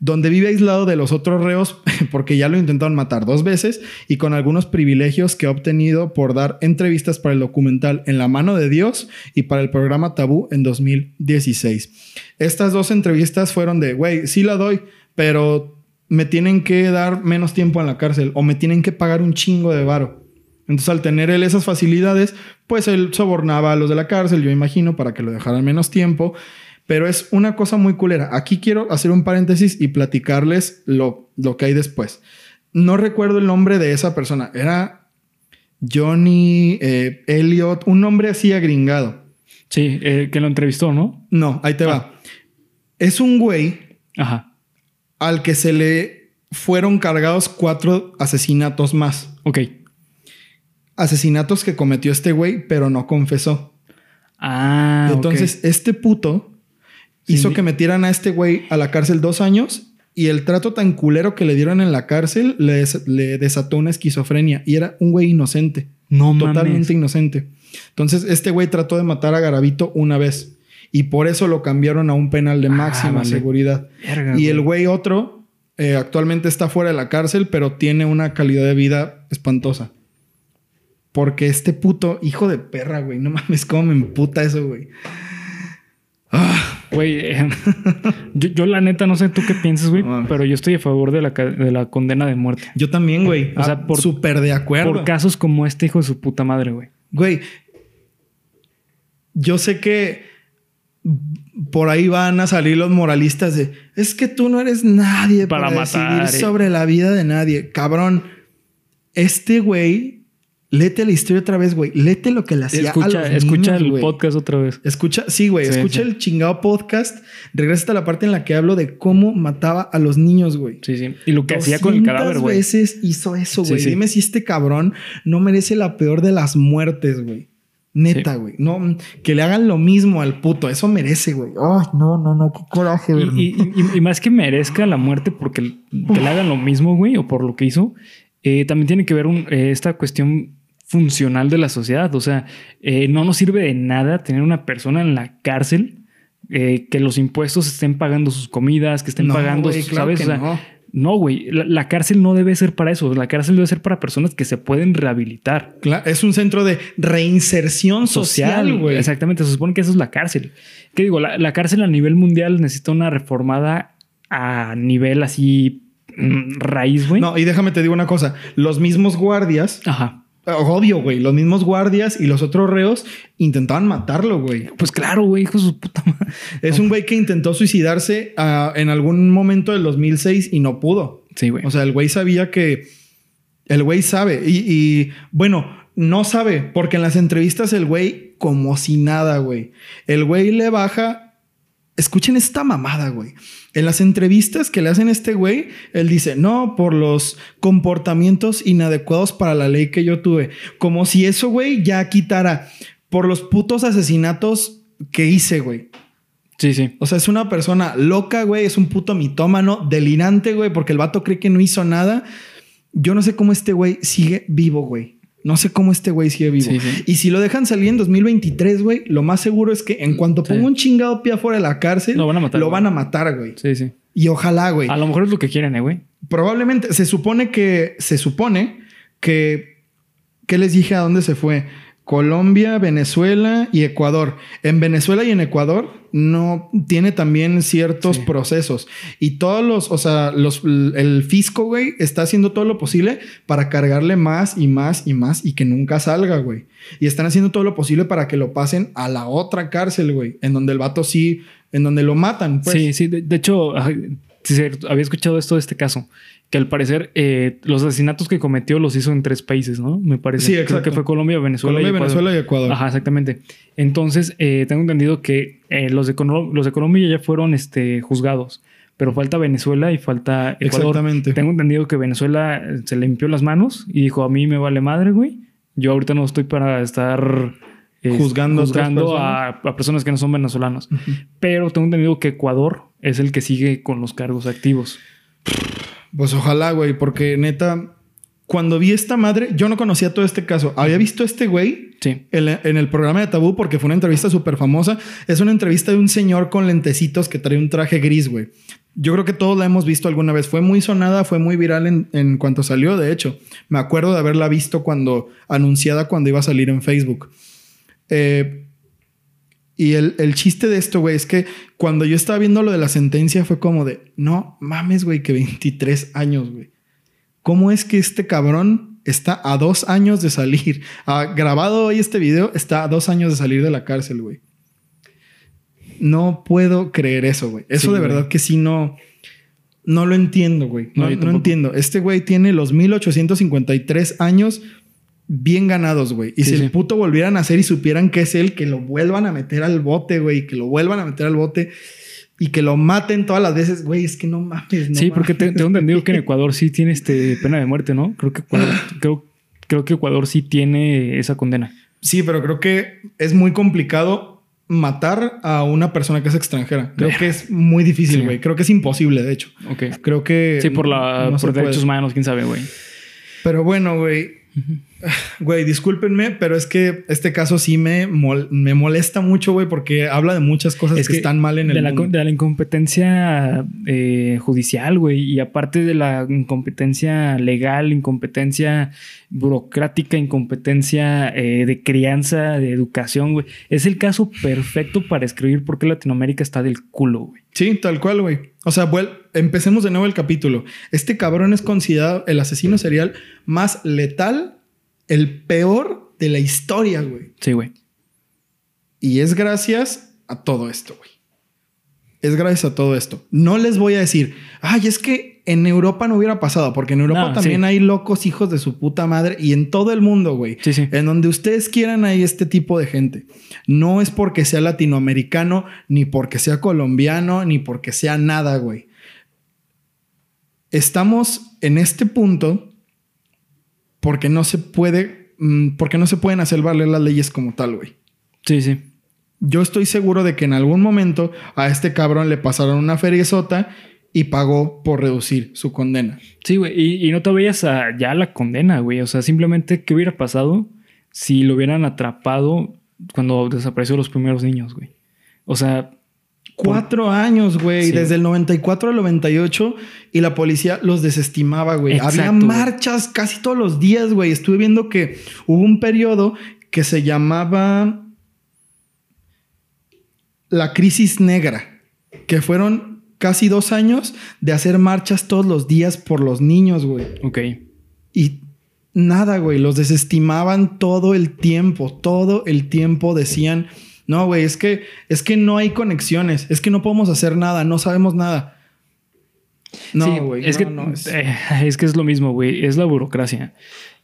[SPEAKER 3] donde vive aislado de los otros reos porque ya lo intentaron matar dos veces y con algunos privilegios que ha obtenido por dar entrevistas para el documental En la mano de Dios y para el programa Tabú en 2016. Estas dos entrevistas fueron de, güey, sí la doy, pero me tienen que dar menos tiempo en la cárcel o me tienen que pagar un chingo de varo. Entonces, al tener él esas facilidades, pues él sobornaba a los de la cárcel, yo imagino, para que lo dejaran menos tiempo. Pero es una cosa muy culera. Aquí quiero hacer un paréntesis y platicarles lo, lo que hay después. No recuerdo el nombre de esa persona. Era Johnny eh, Elliot, un nombre así agringado.
[SPEAKER 1] Sí, eh, que lo entrevistó, ¿no?
[SPEAKER 3] No, ahí te va. Es un güey
[SPEAKER 1] Ajá.
[SPEAKER 3] al que se le fueron cargados cuatro asesinatos más.
[SPEAKER 1] Ok.
[SPEAKER 3] Asesinatos que cometió este güey, pero no confesó.
[SPEAKER 1] Ah.
[SPEAKER 3] Entonces, este puto hizo que metieran a este güey a la cárcel dos años y el trato tan culero que le dieron en la cárcel le, des- le desató una esquizofrenia y era un güey inocente.
[SPEAKER 1] no
[SPEAKER 3] totalmente
[SPEAKER 1] mames.
[SPEAKER 3] inocente. Entonces, este güey trató de matar a Garavito una vez y por eso lo cambiaron a un penal de
[SPEAKER 1] Ah,
[SPEAKER 3] máxima
[SPEAKER 1] vale.
[SPEAKER 3] seguridad.
[SPEAKER 1] Verga,
[SPEAKER 3] Y el
[SPEAKER 1] güey.
[SPEAKER 3] güey otro eh, actualmente está fuera de la cárcel, pero tiene una calidad de vida espantosa. Porque este puto hijo de perra, güey, no mames, cómo me emputa eso, güey. Ah,
[SPEAKER 1] Güey, eh, yo, yo la neta no sé tú qué piensas, güey,
[SPEAKER 3] No
[SPEAKER 1] pero yo estoy a favor de la, de la condena de muerte.
[SPEAKER 3] yo también, güey.
[SPEAKER 1] O sea,
[SPEAKER 3] Ah,
[SPEAKER 1] por-
[SPEAKER 3] súper de acuerdo.
[SPEAKER 1] Por casos como este hijo de su puta madre, güey.
[SPEAKER 3] Güey, yo sé que por ahí van a salir los moralistas de es que tú no eres nadie para,
[SPEAKER 1] Para matar,
[SPEAKER 3] decidir
[SPEAKER 1] eh".
[SPEAKER 3] sobre la vida de nadie. Cabrón, este güey, léete la historia otra vez, güey. Léete lo que le hacía a
[SPEAKER 1] Escucha,
[SPEAKER 3] los
[SPEAKER 1] escucha
[SPEAKER 3] niños,
[SPEAKER 1] el podcast otra vez.
[SPEAKER 3] Escucha, sí, güey,
[SPEAKER 1] Sí,
[SPEAKER 3] escucha
[SPEAKER 1] sí.
[SPEAKER 3] el chingado podcast. Regresa a la parte en la que hablo de cómo mataba a los niños, güey.
[SPEAKER 1] Sí, sí. Y lo que hacía con el
[SPEAKER 3] 200
[SPEAKER 1] cadáver, güey.
[SPEAKER 3] veces hizo eso, güey.
[SPEAKER 1] sí.
[SPEAKER 3] Dime si este cabrón no merece la peor de las muertes, güey. Neta, güey. No, que le hagan lo mismo al puto. Eso merece, güey. Ay, no, no, no. Qué coraje, güey.
[SPEAKER 1] Y, y- más que merezca la muerte porque que le hagan lo mismo, güey, o por lo que hizo, eh, también tiene que ver un- eh, esta cuestión funcional de la sociedad. O sea, eh, no nos sirve de nada tener una persona en la cárcel eh, que los impuestos estén pagando sus comidas, que estén
[SPEAKER 3] No,
[SPEAKER 1] pagando,
[SPEAKER 3] güey,
[SPEAKER 1] sus-
[SPEAKER 3] claro
[SPEAKER 1] ¿sabes? O sea,
[SPEAKER 3] no.
[SPEAKER 1] no, güey, la, la cárcel no debe ser para eso. La cárcel debe ser para personas que se pueden rehabilitar.
[SPEAKER 3] Cla- es un centro de reinserción social,
[SPEAKER 1] social,
[SPEAKER 3] güey.
[SPEAKER 1] Exactamente, se supone que eso es la cárcel. ¿Qué digo? La, la cárcel a nivel mundial necesita una reformada a nivel así mm, raíz, güey.
[SPEAKER 3] No, y déjame te digo una cosa. Los mismos guardias,
[SPEAKER 1] Ajá.
[SPEAKER 3] Obvio, güey, los mismos guardias y los otros reos intentaban matarlo, güey.
[SPEAKER 1] Pues claro, güey, hijo de su puta madre.
[SPEAKER 3] Es un güey que intentó suicidarse ah, en algún momento del 2006 y no pudo.
[SPEAKER 1] Sí, güey.
[SPEAKER 3] O sea, el güey sabía que. El güey sabe. Y, y, bueno, no sabe, porque en las entrevistas el güey, como si nada, güey. El güey le baja. Escuchen esta mamada, güey. En las entrevistas que le hacen a este güey, él dice, no, por los comportamientos inadecuados para la ley que yo tuve. Como si eso, güey, ya quitara por los putos asesinatos que hice, güey.
[SPEAKER 1] sí, sí.
[SPEAKER 3] O sea, es una persona loca, güey. Es un puto mitómano, delirante, güey, porque el vato cree que no hizo nada. Yo no sé cómo este güey sigue vivo, güey. No sé cómo este güey sigue vivo.
[SPEAKER 1] Sí, sí.
[SPEAKER 3] Y si lo dejan salir en 2023, güey, lo más seguro es que en cuanto
[SPEAKER 1] Sí.
[SPEAKER 3] ponga un chingado pie afuera de la cárcel,
[SPEAKER 1] Lo van a matar,
[SPEAKER 3] Lo
[SPEAKER 1] güey.
[SPEAKER 3] van a matar, güey.
[SPEAKER 1] Sí, sí.
[SPEAKER 3] Y ojalá, güey.
[SPEAKER 1] A lo mejor es lo que quieren, eh, güey.
[SPEAKER 3] Probablemente se supone que se supone que ¿qué les dije a dónde se fue? Colombia, Venezuela y Ecuador. En Venezuela y en Ecuador no tiene también ciertos
[SPEAKER 1] Sí.
[SPEAKER 3] procesos y todos los, o sea, los el fisco, güey, está haciendo todo lo posible para cargarle más y más y más y que nunca salga, güey. Y están haciendo todo lo posible para que lo pasen a la otra cárcel, güey, en donde el vato sí, en donde lo matan, pues.
[SPEAKER 1] Sí, sí. De, de hecho, había escuchado esto de este caso. Que al parecer eh, los asesinatos que cometió los hizo en tres países, ¿no? Me parece.
[SPEAKER 3] Sí,
[SPEAKER 1] Creo
[SPEAKER 3] exacto.
[SPEAKER 1] que fue Colombia, Venezuela
[SPEAKER 3] Colombia,
[SPEAKER 1] y Ecuador.
[SPEAKER 3] Venezuela y Ecuador.
[SPEAKER 1] Ajá, exactamente. Entonces, eh, tengo entendido que eh, los, de los de Colombia ya fueron este, juzgados, pero falta Venezuela y falta Ecuador.
[SPEAKER 3] Exactamente.
[SPEAKER 1] Tengo entendido que Venezuela se limpió las manos y dijo, a mí me vale madre, güey. Yo ahorita no estoy para estar eh,
[SPEAKER 3] Juzgando a
[SPEAKER 1] personas que no son venezolanos. Pero tengo entendido que Ecuador es el que sigue con los cargos activos.
[SPEAKER 3] Pues ojalá, güey, porque neta, cuando vi esta madre, yo no conocía todo este caso. Había visto a este güey
[SPEAKER 1] Sí.
[SPEAKER 3] en, en el programa de Tabú porque fue una entrevista súper famosa. Es una entrevista de un señor con lentecitos que trae un traje gris, güey. Yo creo que todos la hemos visto alguna vez. Fue muy sonada, fue muy viral en, en cuanto salió, de hecho. Me acuerdo de haberla visto cuando anunciada cuando iba a salir en Facebook. Eh, y el, el chiste de esto, güey, es que cuando yo estaba viendo lo de la sentencia fue como de, no mames, güey, que 23 años, güey. ¿Cómo es que este cabrón está a dos años de salir? Ha grabado hoy este video, está a dos años de salir de la cárcel, güey. No puedo creer eso, güey. Eso
[SPEAKER 1] Sí,
[SPEAKER 3] de
[SPEAKER 1] güey.
[SPEAKER 3] verdad que sí no... No lo entiendo, güey.
[SPEAKER 1] No,
[SPEAKER 3] No, no entiendo. Este güey tiene los 1853 años bien ganados, güey. Y
[SPEAKER 1] Sí,
[SPEAKER 3] si
[SPEAKER 1] sí.
[SPEAKER 3] el puto volviera a nacer y supieran que es él, que lo vuelvan a meter al bote, güey. Que lo vuelvan a meter al bote y que lo maten todas las veces, güey. Es que no mames, no
[SPEAKER 1] sí, porque te- tengo entendido que en Ecuador sí tiene este pena de muerte, ¿no? Creo que Ecuador, creo, creo que Ecuador sí tiene esa condena.
[SPEAKER 3] Sí, pero creo que es muy complicado matar a una persona que es extranjera. Creo que es muy difícil,
[SPEAKER 1] Sí.
[SPEAKER 3] güey. Creo que es imposible, de hecho.
[SPEAKER 1] Ok.
[SPEAKER 3] Creo que...
[SPEAKER 1] Sí, por la
[SPEAKER 3] no se
[SPEAKER 1] por derechos humanos, quién sabe, güey.
[SPEAKER 3] Pero bueno, güey. Güey, discúlpenme, pero es que este caso sí me, mol- me molesta mucho, güey, porque habla de muchas cosas
[SPEAKER 1] Es
[SPEAKER 3] que,
[SPEAKER 1] que
[SPEAKER 3] están mal en
[SPEAKER 1] de
[SPEAKER 3] el
[SPEAKER 1] la,
[SPEAKER 3] mundo.
[SPEAKER 1] de la incompetencia eh, judicial, güey, y aparte de la incompetencia legal, incompetencia burocrática, incompetencia eh, de crianza, de educación, güey. Es el caso perfecto para escribir por qué Latinoamérica está del culo, güey.
[SPEAKER 3] Sí, tal cual, güey. O sea, vuel- empecemos de nuevo el capítulo. Este cabrón es considerado el asesino serial más letal, el peor de la historia, güey.
[SPEAKER 1] Sí, güey.
[SPEAKER 3] Y es gracias a todo esto, güey. Es gracias a todo esto. No les voy a decir, ay, es que en Europa no hubiera pasado, porque en Europa
[SPEAKER 1] No,
[SPEAKER 3] también
[SPEAKER 1] sí.
[SPEAKER 3] hay locos hijos de su puta madre y en todo el mundo, güey.
[SPEAKER 1] Sí, sí.
[SPEAKER 3] En donde ustedes quieran hay este tipo de gente. No es porque sea latinoamericano, ni porque sea colombiano, ni porque sea nada, güey. Estamos en este punto porque no se puede, mm, porque no se pueden hacer valer las leyes como tal, güey.
[SPEAKER 1] Sí, sí.
[SPEAKER 3] Yo estoy seguro de que en algún momento a este cabrón le pasaron una feriezota y pagó por reducir su condena.
[SPEAKER 1] Sí, güey. Y, y no te veías a ya la condena, güey. O sea, simplemente, ¿qué hubiera pasado si lo hubieran atrapado cuando desapareció los primeros niños, güey? O sea,
[SPEAKER 3] Cuatro años, güey,
[SPEAKER 1] Sí.
[SPEAKER 3] desde el 94 al 98 y la policía los desestimaba, güey. Había marchas casi todos los días, güey. Estuve viendo que hubo un periodo que se llamaba la crisis negra, que fueron casi dos años de hacer marchas todos los días por los niños, güey.
[SPEAKER 1] ok.
[SPEAKER 3] Y nada, güey, los desestimaban todo el tiempo, todo el tiempo decían, no, güey, es que, es que no hay conexiones, es que no podemos hacer nada, no sabemos nada. No,
[SPEAKER 1] Sí,
[SPEAKER 3] güey,
[SPEAKER 1] es
[SPEAKER 3] no,
[SPEAKER 1] que
[SPEAKER 3] no, es-
[SPEAKER 1] eh, es que es lo mismo, güey. Es la burocracia.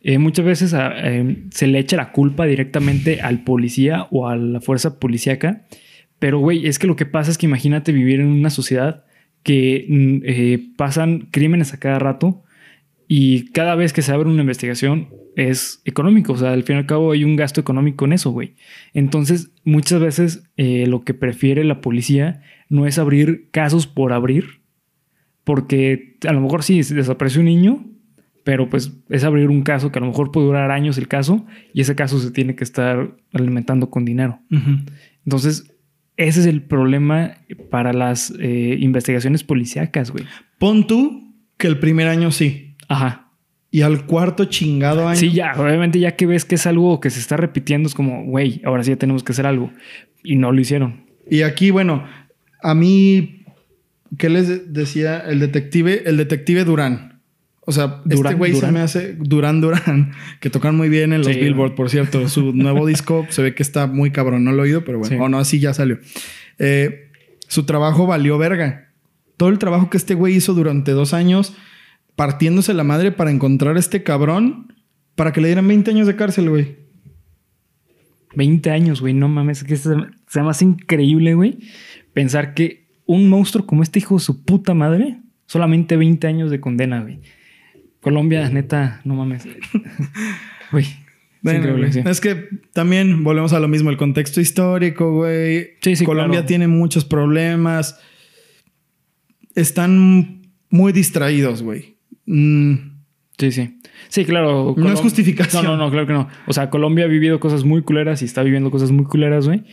[SPEAKER 1] Eh, muchas veces a- eh, se le echa la culpa directamente al policía o a la fuerza policíaca. Pero, güey, es que lo que pasa es que imagínate vivir en una sociedad que mm, pasan crímenes a cada rato y cada vez que se abre una investigación es económico. O sea, al fin y al cabo hay un gasto económico en eso, güey. Entonces, muchas veces eh, lo que prefiere la policía no es abrir casos por abrir, porque a lo mejor sí desapareció un niño, pero pues es abrir un caso que a lo mejor puede durar años el caso y ese caso se tiene que estar alimentando con dinero. Entonces, ese es el problema para las eh, investigaciones policíacas, güey.
[SPEAKER 3] Pon tú que el primer año sí.
[SPEAKER 1] Ajá.
[SPEAKER 3] Y al cuarto chingado año.
[SPEAKER 1] Sí, ya, obviamente ya que ves que es algo que se está repitiendo, es como, güey, ahora sí ya tenemos que hacer algo. Y no lo hicieron.
[SPEAKER 3] Y aquí, bueno, a mí, ¿qué les decía el detective? El detective Durán. O sea, este
[SPEAKER 1] Durán,
[SPEAKER 3] güey se me hace Durán Durán, que tocan muy bien en los
[SPEAKER 1] Sí.
[SPEAKER 3] Billboard, por cierto. Su nuevo disco se ve que está muy cabrón, no lo he oído, pero bueno,
[SPEAKER 1] Sí.
[SPEAKER 3] o no, así ya salió. Eh, su trabajo valió verga. Todo el trabajo que este güey hizo durante dos años, partiéndose la madre para encontrar a este cabrón, para que le dieran 20 años de cárcel, güey.
[SPEAKER 1] 20 años, güey, no mames, que se, se me hace increíble, güey, pensar que un monstruo como este hijo de su puta madre, solamente 20 años de condena, güey. Colombia, neta, no mames. Güey,
[SPEAKER 3] Bueno,
[SPEAKER 1] sí.
[SPEAKER 3] Es que también volvemos a lo mismo, el contexto histórico, güey.
[SPEAKER 1] Sí, sí,
[SPEAKER 3] Colombia
[SPEAKER 1] claro.
[SPEAKER 3] tiene muchos problemas. Están muy distraídos, güey. Mm,
[SPEAKER 1] Sí, sí. Sí, claro.
[SPEAKER 3] No es justificación.
[SPEAKER 1] No, no, no, claro que no. O sea, Colombia ha vivido cosas muy culeras y está viviendo cosas muy culeras, güey.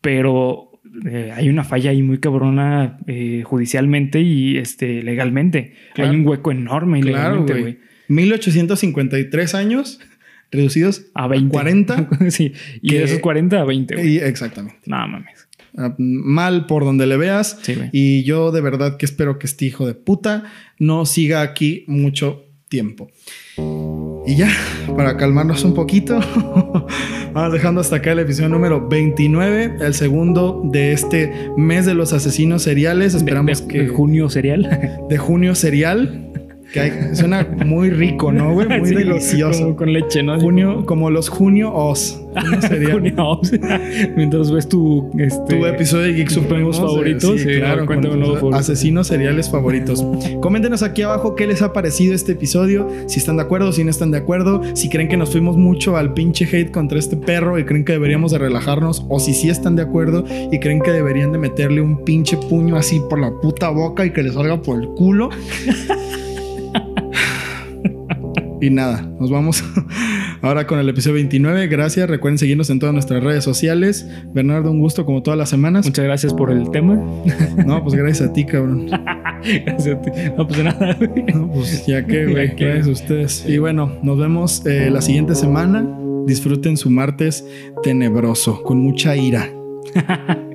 [SPEAKER 1] Pero eh, hay una falla ahí muy cabrona eh, judicialmente y este, legalmente.
[SPEAKER 3] Claro.
[SPEAKER 1] Hay un hueco enorme
[SPEAKER 3] claro,
[SPEAKER 1] legalmente,
[SPEAKER 3] güey.
[SPEAKER 1] güey.
[SPEAKER 3] 1853 años reducidos
[SPEAKER 1] A 20.
[SPEAKER 3] 40.
[SPEAKER 1] sí. Y
[SPEAKER 3] Que-
[SPEAKER 1] de esos 40 a 20, güey.
[SPEAKER 3] Y- exactamente.
[SPEAKER 1] No mames.
[SPEAKER 3] Ah, Mal por donde le veas.
[SPEAKER 1] Sí.
[SPEAKER 3] Y yo de verdad que espero que este hijo de puta no siga aquí mucho tiempo. Y ya, para calmarnos un poquito, vamos dejando hasta acá el episodio número 29, el segundo de este mes de los asesinos seriales. Esperamos
[SPEAKER 1] de,
[SPEAKER 3] que
[SPEAKER 1] de junio cereal.
[SPEAKER 3] de junio serial, que hay- suena muy rico, ¿no, güey? Muy
[SPEAKER 1] Sí,
[SPEAKER 3] delicioso.
[SPEAKER 1] Como con leche, ¿no?
[SPEAKER 3] Junio, como los junio os. Junio serial.
[SPEAKER 1] Junio. Mientras ves tu, este,
[SPEAKER 3] Tu episodio de Geek
[SPEAKER 1] Supremos
[SPEAKER 3] Supremos
[SPEAKER 1] favoritos, sí,
[SPEAKER 3] claro,
[SPEAKER 1] cuéntame
[SPEAKER 3] tus
[SPEAKER 1] favorito.
[SPEAKER 3] asesinos seriales favoritos. Coméntenos aquí abajo qué les ha parecido este episodio, si están de acuerdo, si no están de acuerdo, si creen que nos fuimos mucho al pinche hate contra este perro y creen que deberíamos de relajarnos, o si sí están de acuerdo y creen que deberían de meterle un pinche puño así por la puta boca y que le salga por el culo. Y nada, nos vamos ahora con el episodio 29. Gracias. Recuerden seguirnos en todas nuestras redes sociales. Bernardo, un gusto como todas las semanas.
[SPEAKER 1] Muchas gracias por el tema.
[SPEAKER 3] No, pues gracias a ti, cabrón.
[SPEAKER 1] Gracias a ti. No, pues de nada, güey.
[SPEAKER 3] No, pues ya que, güey. Gracias a ustedes. Y bueno, nos vemos eh, la siguiente semana. Disfruten su martes tenebroso, con mucha ira.